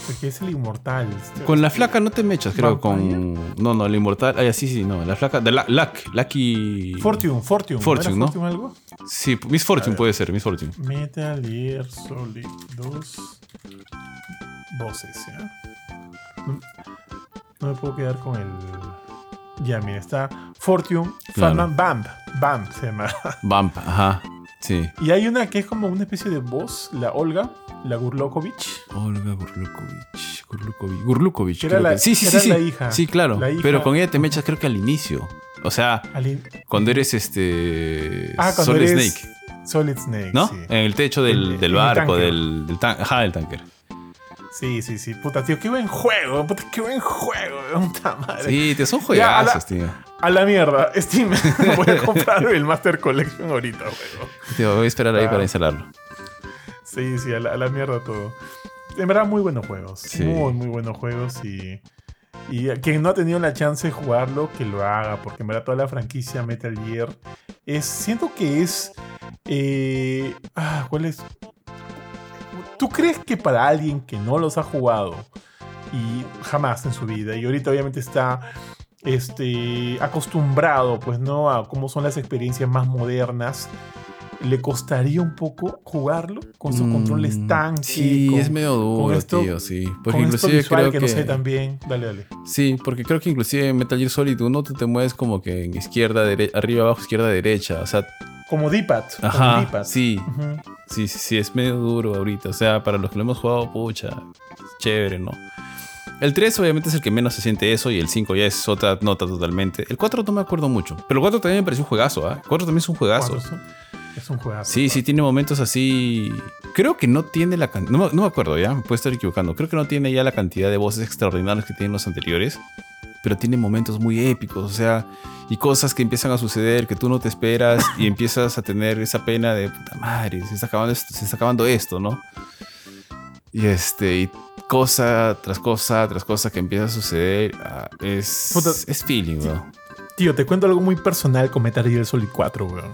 Porque es el inmortal. Este- Con la flaca no te mechas, creo, ¿Vampire? con. No, no, el inmortal. Ah, sí, sí, no. La flaca. De la, Luck. Lucky. Fortune, Fortune. Fortune, ¿era ¿no? Fortune algo? Sí, Miss Fortune puede ser, Miss Fortune. Metal Gear Solid 2 voces, ¿ya? No, no me puedo quedar con el... Ya, mira, está Fortune, Claro. Fatman, Bamp, Bamp se llama. Vamp, ajá. Sí. Y hay una que es como una especie de voz, la Olga, la Gurlokovich. Olga Gurlukovich. Gurlukovich. Gurlukovich. Que era creo la- que- sí, sí, era sí. sí. la hija. Sí, claro. La hija- Pero con ella te mechas, creo que al inicio. O sea, in- cuando eres este. Ah, cuando Solid eres Snake. Solid Snake, ¿No? sí. En el techo del, En- del el barco, del, del tan- Ajá, del tanker. Sí, sí, sí. Puta, tío, qué buen juego. Puta, qué buen juego. Puta madre. Sí, te son juegazos, tío. A la mierda. Steam. Voy a comprar el Master Collection ahorita, juego. Tío, voy a esperar ahí Ah. para instalarlo. Sí, sí, a la, a la mierda todo. En verdad, muy buenos juegos. Sí. Muy, muy buenos juegos. Y, y quien no ha tenido la chance de jugarlo, que lo haga. Porque en verdad, toda la franquicia Metal Gear es. Siento que es. Eh, ah, ¿Cuál es? ¿Tú crees que para alguien que no los ha jugado y jamás en su vida, y ahorita obviamente está este, acostumbrado, pues, ¿no? A cómo son las experiencias más modernas, ¿le costaría un poco jugarlo con sus Mm, controles tanque? Sí, con, es medio duro, esto- tío, sí. con Porque esto inclusive visual creo que, que... no sé también. Dale, dale. Sí, porque creo que inclusive en Metal Gear Solid 1 tú te mueves como que en izquierda, dere- arriba, abajo, izquierda, derecha. O sea, Como D-pad. ajá, sí, sí, sí, sí, es medio duro ahorita. O sea, para los que lo hemos jugado, pucha, chévere, ¿no? El 3 obviamente es el que menos se siente eso y el 5 ya es otra nota totalmente. El 4 no me acuerdo mucho, pero el 4 también me pareció un juegazo, ¿ah? El 4 también es un juegazo. Es un juegazo. Sí, sí, tiene momentos así. Creo que no tiene la cantidad. No, me- no me acuerdo ya, me puedo estar equivocando. Creo que no tiene ya la cantidad de voces extraordinarias que tienen los anteriores. Pero tiene momentos muy épicos, o sea, y cosas que empiezan a suceder que tú no te esperas y empiezas a tener esa pena de puta madre, se está acabando esto, se está acabando esto, ¿no? Y este, y cosa tras cosa tras cosa que empieza a suceder, ah, es, Puta. es feeling, ¿no? Tío, te cuento algo muy personal con Metal Gear Solid 4, weón.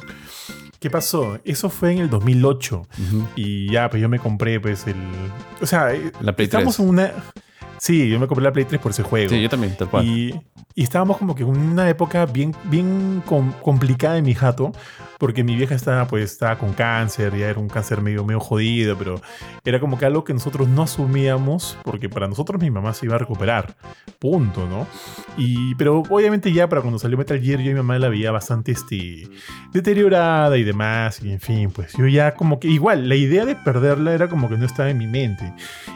¿Qué pasó? Eso fue en el 2008. Ujú. Y ya, pues yo me compré, pues el. O sea, eh, La Play estamos 3. en una. Sí, yo me compré la Play 3 por ese juego. Sí, yo también, tal cual. Y, y estábamos como que en una época bien, bien com- complicada en mi jato, porque mi vieja estaba, pues, estaba con cáncer, ya era un cáncer medio, medio jodido, pero era como que algo que nosotros no asumíamos, porque para nosotros mi mamá se iba a recuperar, punto, ¿no? Y, pero obviamente ya para cuando salió Metal Gear, yo y mi mamá la veía bastante este, deteriorada y demás, y en fin, pues yo ya como que igual, la idea de perderla era como que no estaba en mi mente.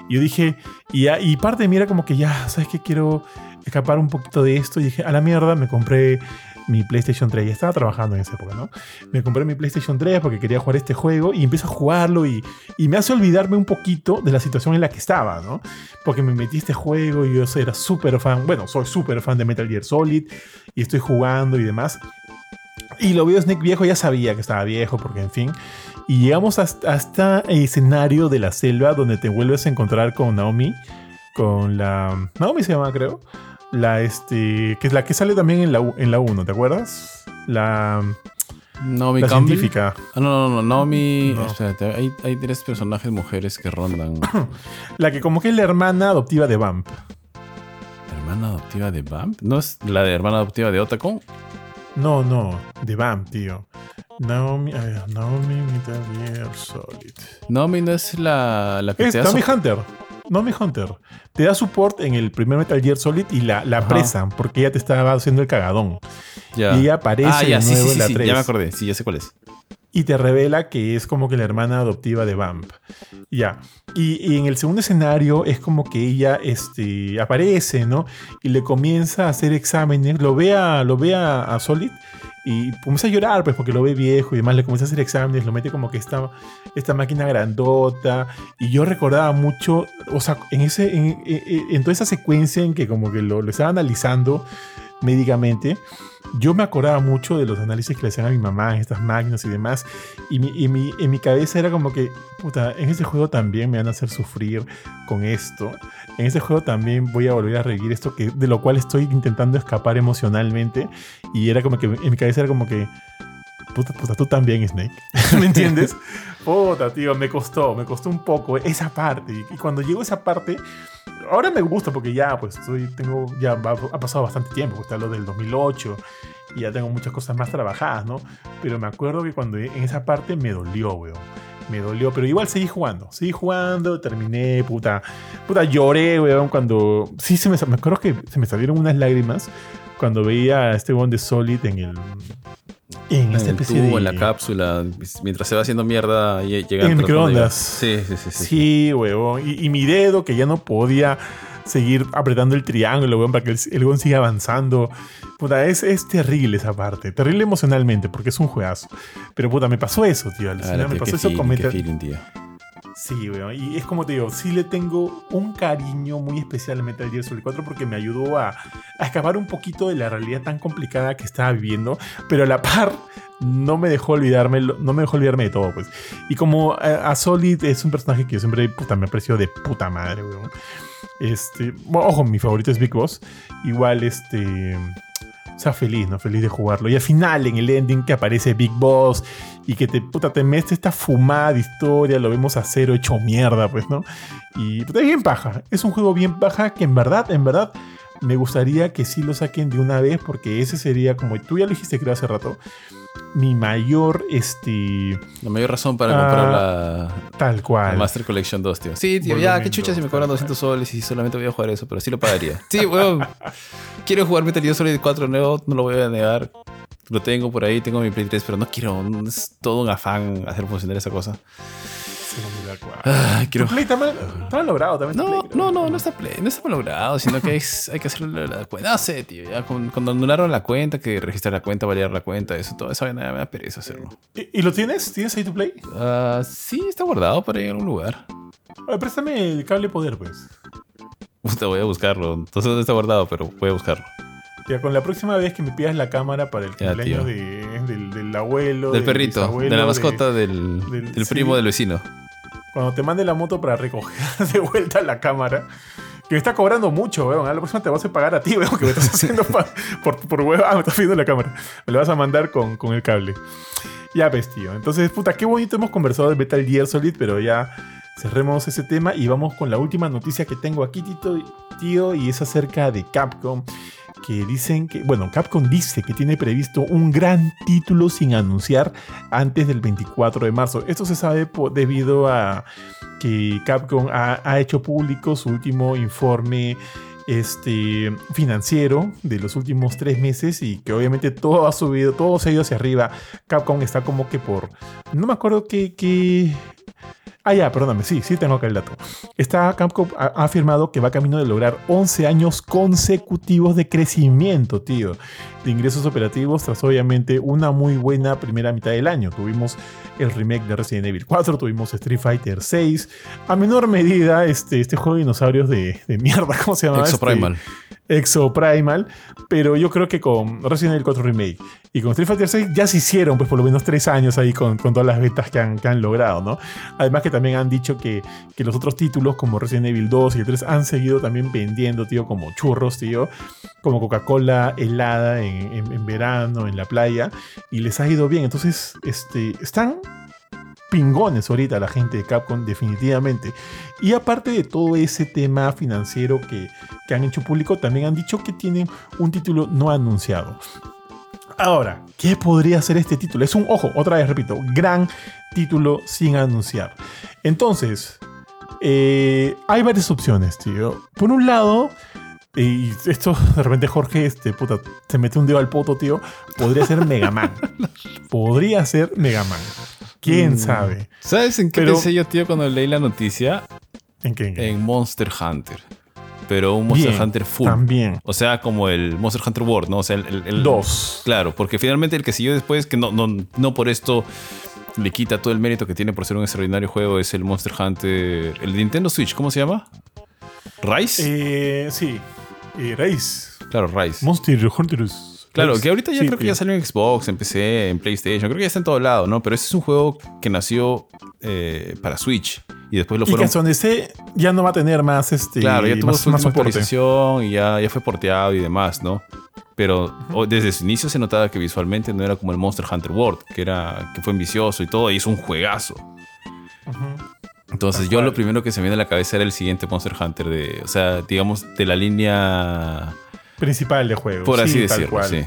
Y yo dije, y, y parte de mí era como que ya, ¿sabes qué? Quiero escapar un poquito de esto. Y dije, a la mierda, me compré mi PlayStation 3. Ya estaba trabajando en esa época, ¿no? Me compré mi PlayStation 3 porque quería jugar este juego y empiezo a jugarlo y, y me hace olvidarme un poquito de la situación en la que estaba, ¿no? Porque me metí este juego y yo era súper fan, bueno, soy súper fan de Metal Gear Solid y estoy jugando y demás. Y lo veo Snake viejo, ya sabía que estaba viejo, porque en fin. Y llegamos hasta, hasta el escenario de la selva donde te vuelves a encontrar con Naomi. Con la. Naomi se llama, creo. La este. Que es la que sale también en la, en la 1, ¿te acuerdas? La, Naomi la Campbell. científica. Ah, no, no, no, Naomi. No. Espérate, hay, hay tres personajes mujeres que rondan. La que como que es la hermana adoptiva de Vamp. ¿Hermana adoptiva de Vamp? ¿No es la de hermana adoptiva de Otacon? No, no, de Vamp, tío. Naomi, a ver, Naomi Metal Gear Solid. Naomi no es la, la que Es te Naomi Hunter. Naomi Hunter. Te da support en el primer Metal Gear Solid y la, la Ajá. apresan porque ella te estaba haciendo el cagadón. Ya. Y ella aparece ah, ya, de sí, nuevo sí, en la sí, sí, 3. ya me acordé. Sí, ya sé cuál es. y te revela que es como que la hermana adoptiva de Vamp. Ya. Y, y en el segundo escenario es como que ella este, aparece, ¿no? Y le comienza a hacer exámenes, lo ve a, lo ve a, a Solid y comienza a llorar, pues, porque lo ve viejo y demás, le comienza a hacer exámenes, lo mete como que esta, esta máquina grandota. Y yo recordaba mucho, o sea, en, ese, en, toda esa secuencia en que como que lo, lo estaba analizando médicamente, yo me acordaba mucho de los análisis que le hacían a mi mamá estas máquinas y demás. Y, mi, y mi- en mi cabeza era como que, puta, en este juego también me van a hacer sufrir con esto. En este juego también voy a volver a revivir esto que, de lo cual estoy intentando escapar emocionalmente. Y era como que en mi cabeza era como que, puta, puta, tú también, Snake. ¿Me entiendes? Puta, tío, me costó, me costó un poco esa parte. Y cuando llegó esa parte, ahora me gusta porque ya, pues, estoy, tengo, ya ha pasado bastante tiempo, pues, lo del 2008 y ya tengo muchas cosas más trabajadas, ¿no? Pero me acuerdo que cuando en esa parte me dolió, weón. Me dolió, pero igual seguí jugando. Seguí jugando, terminé, puta. Puta, lloré, weón, cuando. Sí, se me, me acuerdo que se me salieron unas lágrimas cuando veía a este weón de Solid en el. En, este tubo, en la cápsula, mientras se va haciendo mierda y llegando. En microondas. Sí, sí, sí. Sí, sí weón. Y, y mi dedo, que ya no podía seguir apretando el triángulo, weón, para que el, el siga avanzando. Puta, es, es terrible esa parte. Terrible emocionalmente, porque es un juegazo. Pero puta, me pasó eso, tío. Al final me pasó eso con Metal Sí, weón. Y es como te digo, sí le tengo un cariño muy especial a Metal Gear Solid 4 porque me ayudó a, a escapar un poquito de la realidad tan complicada que estaba viviendo. Pero a la par no me dejó olvidarme, no me dejó olvidarme de todo, pues. Y como a, a Solid es un personaje que yo siempre puta, me aprecio de puta madre, weón. Este, ojo, mi favorito es Big Boss. Igual, este. Sea, feliz, ¿no? Feliz de jugarlo. Y al final, en el ending, que aparece Big Boss y que te, puta, te metes esta fumada de historia, lo vemos a cero hecho mierda, pues, ¿no? Y puta, es bien paja. Es un juego bien paja que en verdad, en verdad, me gustaría que sí lo saquen de una vez, porque ese sería, como tú ya lo dijiste creo hace rato, mi mayor, este... La mayor razón para comprar ah, la... Tal cual. Master Collection 2, tío. Sí, tío, ya, qué chucha si me cobran 200 soles y solamente voy a jugar eso, pero sí lo pagaría. Sí, weón. quiero jugar Metal Gear Solid 4 nuevo, no lo voy a negar. Lo tengo por ahí, tengo mi Play 3, pero no quiero, es todo un afán hacer funcionar esa cosa. Ah, quiero... Play está mal, logrado también. No, no, no, no está, play, no está mal logrado, sino que hay, hay que hacer la, cuenta. No sé, tío. Ya cuando anularon la cuenta, que registrar la cuenta, validar la cuenta, eso, todo eso me da pereza hacerlo. ¿Y, lo tienes? ¿Tienes ahí tu Play? Uh, sí, está guardado por ahí en algún lugar. préstame el cable poder, pues. Te voy a buscarlo. Entonces no está guardado, pero voy a buscarlo. Ya, con la próxima vez que me pidas la cámara para el cumpleaños del, abuelo. Del, perrito, de la mascota del, del primo del vecino cuando te mande la moto para recoger de vuelta la cámara. Que me está cobrando mucho, weón. A la próxima te vas a pagar a ti, weón, que me estás haciendo por, por weón. Ah, me estás pidiendo la cámara. Me lo vas a mandar con, con el cable. Ya ves, tío. Entonces, puta, qué bonito hemos conversado de Metal Gear Solid, pero ya cerremos ese tema y vamos con la última noticia que tengo aquí, Tito, tío, y es acerca de Capcom que dicen que, bueno, Capcom dice que tiene previsto un gran título sin anunciar antes del 24 de marzo. Esto se sabe debido a que Capcom ha, hecho público su último informe este, financiero de los últimos tres meses y que obviamente todo ha subido, todo se ha ido hacia arriba. Capcom está como que por, no me acuerdo qué, Ah, ya, perdóname, sí, sí tengo acá el dato. Esta Capcom ha, afirmado que va camino de lograr 11 años consecutivos de crecimiento, tío, de ingresos operativos tras obviamente una muy buena primera mitad del año. Tuvimos el remake de Resident Evil 4, tuvimos Street Fighter 6, a menor medida este, este juego de dinosaurios de, mierda, ¿cómo se llama? Exoprimal. Este? Exoprimal, pero yo creo que con Resident Evil 4 Remake y con Street Fighter 6 ya se hicieron pues por lo menos tres años ahí con, con todas las ventas que han, que han logrado, ¿no? Además que también han dicho que, que, los otros títulos como Resident Evil 2 y el 3 han seguido también vendiendo, tío, como churros, tío, como Coca-Cola helada en, en, verano, en la playa, y les ha ido bien. Entonces, este, están pingones ahorita la gente de Capcom, definitivamente. Y aparte de todo ese tema financiero que, que han hecho público, también han dicho que tienen un título no anunciado. Ahora, ¿qué podría ser este título? Es un, ojo, otra vez repito, gran título sin anunciar. Entonces, eh, hay varias opciones, tío. Por un lado, y esto de repente Jorge, este puta, se mete un dedo al poto, tío. Podría ser Mega Man. podría ser Mega Man. ¿Quién mm. sabe? ¿Sabes en qué pensé yo, tío, cuando leí la noticia? ¿En qué? En, Monster Hunter. Pero un Monster Hunter full. También. O sea, como el Monster Hunter World, ¿no? O sea, el. el, Dos. Claro, porque finalmente el que siguió después, que no, no, no por esto le quita todo el mérito que tiene por ser un extraordinario juego, es el Monster Hunter. El Nintendo Switch, ¿cómo se llama? ¿Rise? Eh, sí. Eh, Rise. Claro, Rise. Monster Hunters. Claro, que ahorita ya creo que ya salió en Xbox, en PC, en PlayStation. Creo que ya está en todo lado, ¿no? Pero ese es un juego que nació eh, para Switch. Y después lo fueron. Y que ese ya no va a tener más este. Claro, ya tuvo más, su actualización y ya, ya fue porteado y demás, ¿no? pero desde su inicio se notaba que visualmente no era como el Monster Hunter World, que, era, que fue ambicioso y todo, y es un juegazo. Entonces yo lo primero que se me viene a la cabeza era el siguiente Monster Hunter de, o sea, digamos, de la línea, Principal de juego. por así sí, tal decirlo, cual. sí.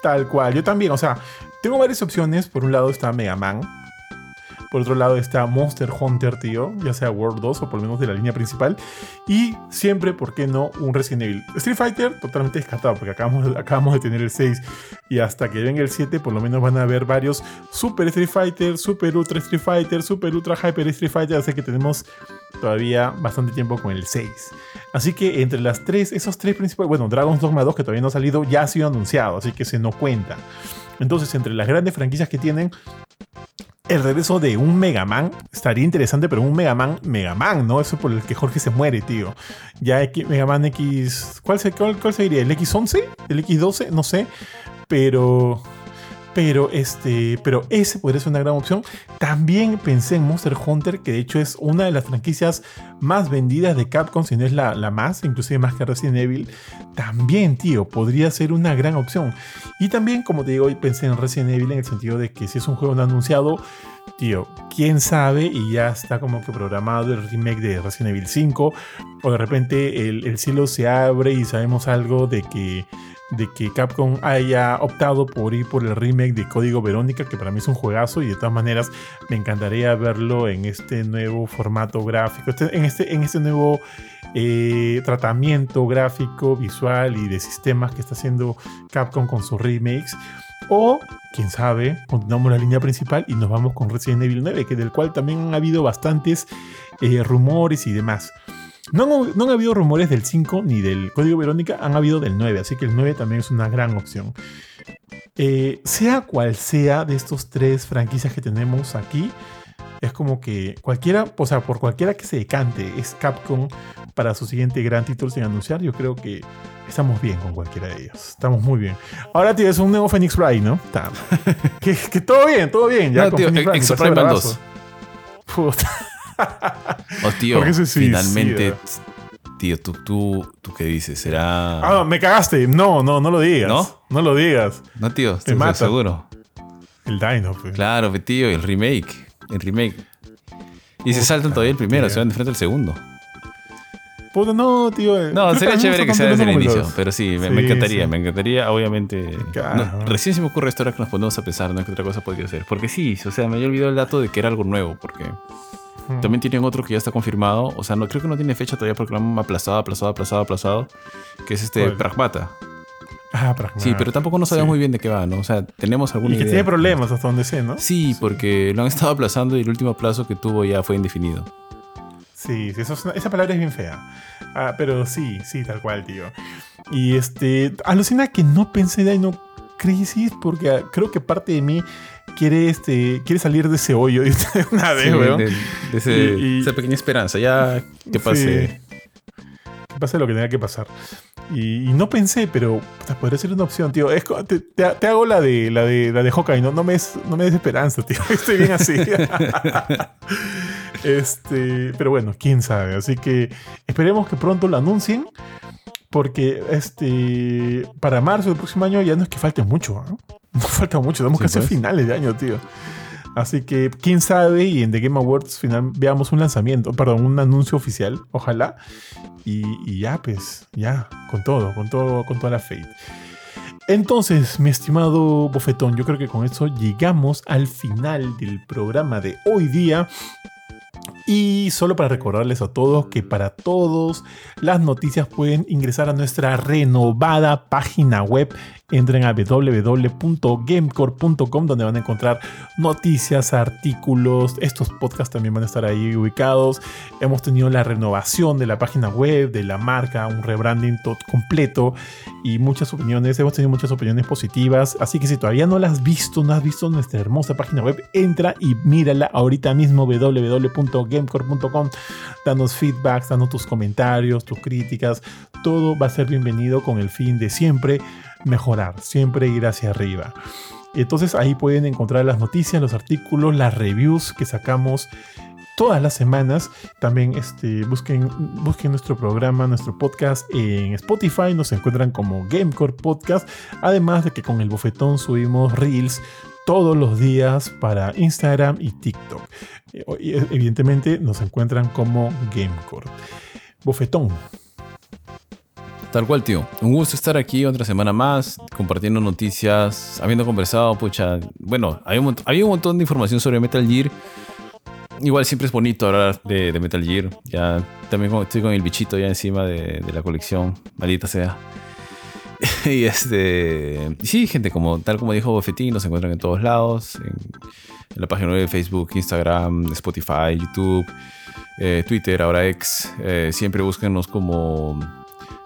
Tal cual. Yo también, o sea, tengo varias opciones. Por un lado está Mega Man. Por otro lado está Monster Hunter, tío. Ya sea World 2 o por lo menos de la línea principal. Y siempre, ¿por qué no? Un Resident Evil. Street Fighter, totalmente descartado, porque acabamos, acabamos de tener el 6. Y hasta que venga el 7, por lo menos van a haber varios Super Street Fighter, Super Ultra Street Fighter, Super Ultra Hyper Street Fighter. Así que tenemos todavía bastante tiempo con el 6. Así que entre las tres, esos tres principales, bueno, Dragon's Dogma 2 que todavía no ha salido, ya ha sido anunciado, así que se no cuenta. Entonces, entre las grandes franquicias que tienen, el regreso de un Mega Man estaría interesante, pero un Mega Man, Mega Man, ¿no? Eso por el que Jorge se muere, tío. Ya X- Mega Man X. ¿Cuál, se, cuál, cuál sería? ¿El X11? ¿El X12? No sé. Pero. Pero este. Pero ese podría ser una gran opción. También pensé en Monster Hunter, que de hecho es una de las franquicias más vendidas de Capcom, si no es la, la más, inclusive más que Resident Evil. También, tío, podría ser una gran opción. Y también, como te digo, pensé en Resident Evil en el sentido de que si es un juego no anunciado, tío, quién sabe, y ya está como que programado el remake de Resident Evil 5, o de repente el, el cielo se abre y sabemos algo de que, de que Capcom haya optado por ir por el remake de Código Verónica, que para mí es un juegazo, y de todas maneras me encantaría verlo en este nuevo formato gráfico, este- en, este, en este nuevo eh, tratamiento gráfico, visual y de sistemas que está haciendo Capcom con sus remakes. O, quién sabe, continuamos la línea principal y nos vamos con Resident Evil 9, que del cual también han habido bastantes eh, rumores y demás. No, han- no han habido rumores del 5 ni del Código Verónica, han habido del 9, así que el 9 también es una gran opción. Eh, sea cual sea de estos tres franquicias que tenemos aquí, es como que cualquiera, o sea, por cualquiera que se decante, es Capcom para su siguiente gran título sin anunciar, yo creo que estamos bien con cualquiera de ellos. Estamos muy bien. Ahora tienes un nuevo Phoenix Wright, ¿no? Está- que, que todo bien, todo bien. Ya No, con tío, Phoenix Wright, Prime Man bravazo. Puta. Oh, tío, finalmente, tío, tú, tú, tú qué dices, será... Ah, me cagaste. No, no, no lo digas. ¿No? No lo digas. No, tío, estoy mata. seguro. El Dino, pues. Claro, pe, tío, el remake. El remake. Y se saltan todavía el primero, se van de frente al segundo. Puta, no, tío. eh, No, sería chévere que sea desde el inicio, pero sí, me, Sí, me encantaría, sí. me encantaría, obviamente. No, recién se me ocurre esto ahora que nos ponemos a pensar, ¿no? ¿Qué otra cosa podría ser? Porque sí, o sea, me había olvidado el dato de que era algo nuevo, porque Mm. también tienen otro que ya está confirmado, o sea, no creo que no tiene fecha todavía porque lo han aplazado, aplazado, aplazado, aplazado, que es este ¿Cuál? Pragmata. Ah, pragmático. Sí, pero tampoco no sabemos Sí. muy bien de qué va, ¿no? O sea, tenemos alguna Y que idea. tiene problemas hasta donde sé, ¿no? Sí, porque lo han estado aplazando y el último plazo que tuvo ya fue indefinido. Sí, sí, eso es una- esa palabra es bien fea. Ah, pero sí, sí, tal cual, tío. Y este, alucina que no pensé de Dino Crisis porque ah, creo que parte de mí quiere, este, quiere salir de ese hoyo de una vez, Sí, weón. de, de ese- Y- y- esa pequeña esperanza, ya que pase. Sí. Que pase lo que tenga que pasar. Y, y no pensé, pero puta, podría ser una opción, tío. Es te, te- te hago la de la de la de Hawkeye, no, no me des, no me des esperanza, tío. Estoy bien así. este, pero bueno, quién sabe. Así que esperemos que pronto lo anuncien. Porque este para marzo del próximo año ya no es que falte mucho, ¿ah? No falta mucho, tenemos Sí, que hacer pues. finales de año, tío. Así que quién sabe y en The Game Awards final veamos un lanzamiento, perdón, un anuncio oficial, ojalá. Y, y ya, pues, ya, con todo, con todo, con toda la Fate. Entonces, mi estimado Bofetón, yo creo que con esto llegamos al final del programa de hoy día. Y solo para recordarles a todos que para todos las noticias pueden ingresar a nuestra renovada página web. Entren a www.gamecore.com donde van a encontrar noticias, artículos. Estos podcasts también van a estar ahí ubicados. Hemos tenido la renovación de la página web, de la marca, un rebranding tot- completo y muchas opiniones. Hemos tenido muchas opiniones positivas. Así que si todavía no las has visto, no has visto nuestra hermosa página web, entra y mírala ahorita mismo www.gamecore.com. Danos feedbacks, danos tus comentarios, tus críticas. Todo va a ser bienvenido con el fin de siempre mejorar, siempre ir hacia arriba. Entonces ahí pueden encontrar las noticias, los artículos, las reviews que sacamos todas las semanas. También este, busquen, busquen nuestro programa, nuestro podcast en Spotify. Nos encuentran como Gamecore Podcast. Además de que con el bofetón subimos reels todos los días para Instagram y TikTok. Eh, evidentemente nos encuentran como Gamecore. Bofetón. Tal cual, tío. Un gusto estar aquí otra semana más, compartiendo noticias, habiendo conversado, pucha. Bueno, hay un, montón de información sobre Metal Gear. Igual siempre es bonito hablar de, Metal Gear. Ya también estoy con el bichito ya encima de, la colección, maldita sea. y este. Sí, gente, como, tal como dijo Bofetín, nos encuentran en todos lados. En, la página web de Facebook, Instagram, Spotify, YouTube, eh, Twitter, ahora X. Eh, siempre búsquenos como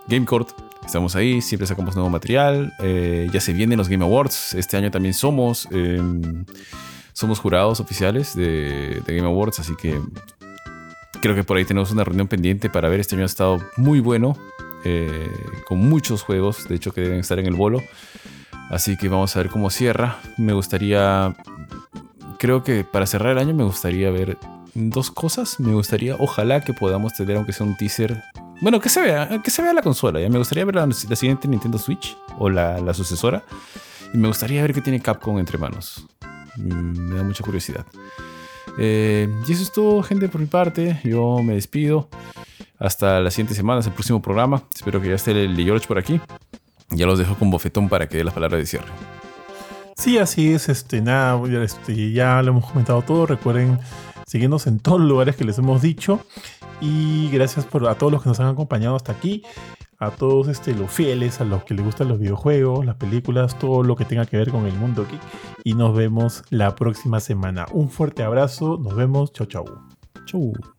Gamecourt. Estamos ahí, siempre sacamos nuevo material. Eh, ya se vienen los Game Awards. Este año también somos, em, somos jurados oficiales de, Game Awards, así que creo que por ahí tenemos una reunión pendiente para ver. Este año ha estado muy bueno, eh, con muchos juegos, de hecho que deben estar en el bolo. Así que vamos a ver cómo cierra. Me gustaría, creo que para cerrar el año me gustaría ver dos cosas. Me gustaría, ojalá que podamos tener, aunque sea un teaser bueno, que se vea, que se vea la consola. Ya me gustaría ver la, siguiente Nintendo Switch o la, sucesora. Y me gustaría ver qué tiene Capcom entre manos. Mm, me da mucha curiosidad. Eh, y eso es todo, gente, por mi parte. Yo me despido. Hasta la siguiente semana, el próximo programa. Espero que ya esté el George por aquí. Ya los dejo con bofetón para que dé las palabras de cierre. Sí, así es. Este, nada, este, ya lo hemos comentado todo. Recuerden seguirnos en todos los lugares que les hemos dicho. Y gracias por, a todos los que nos han acompañado hasta aquí. A todos este, los fieles, a los que les gustan los videojuegos, las películas, todo lo que tenga que ver con el mundo geek. Y nos vemos la próxima semana. Un fuerte abrazo. Nos vemos. Chau, chau. Chau.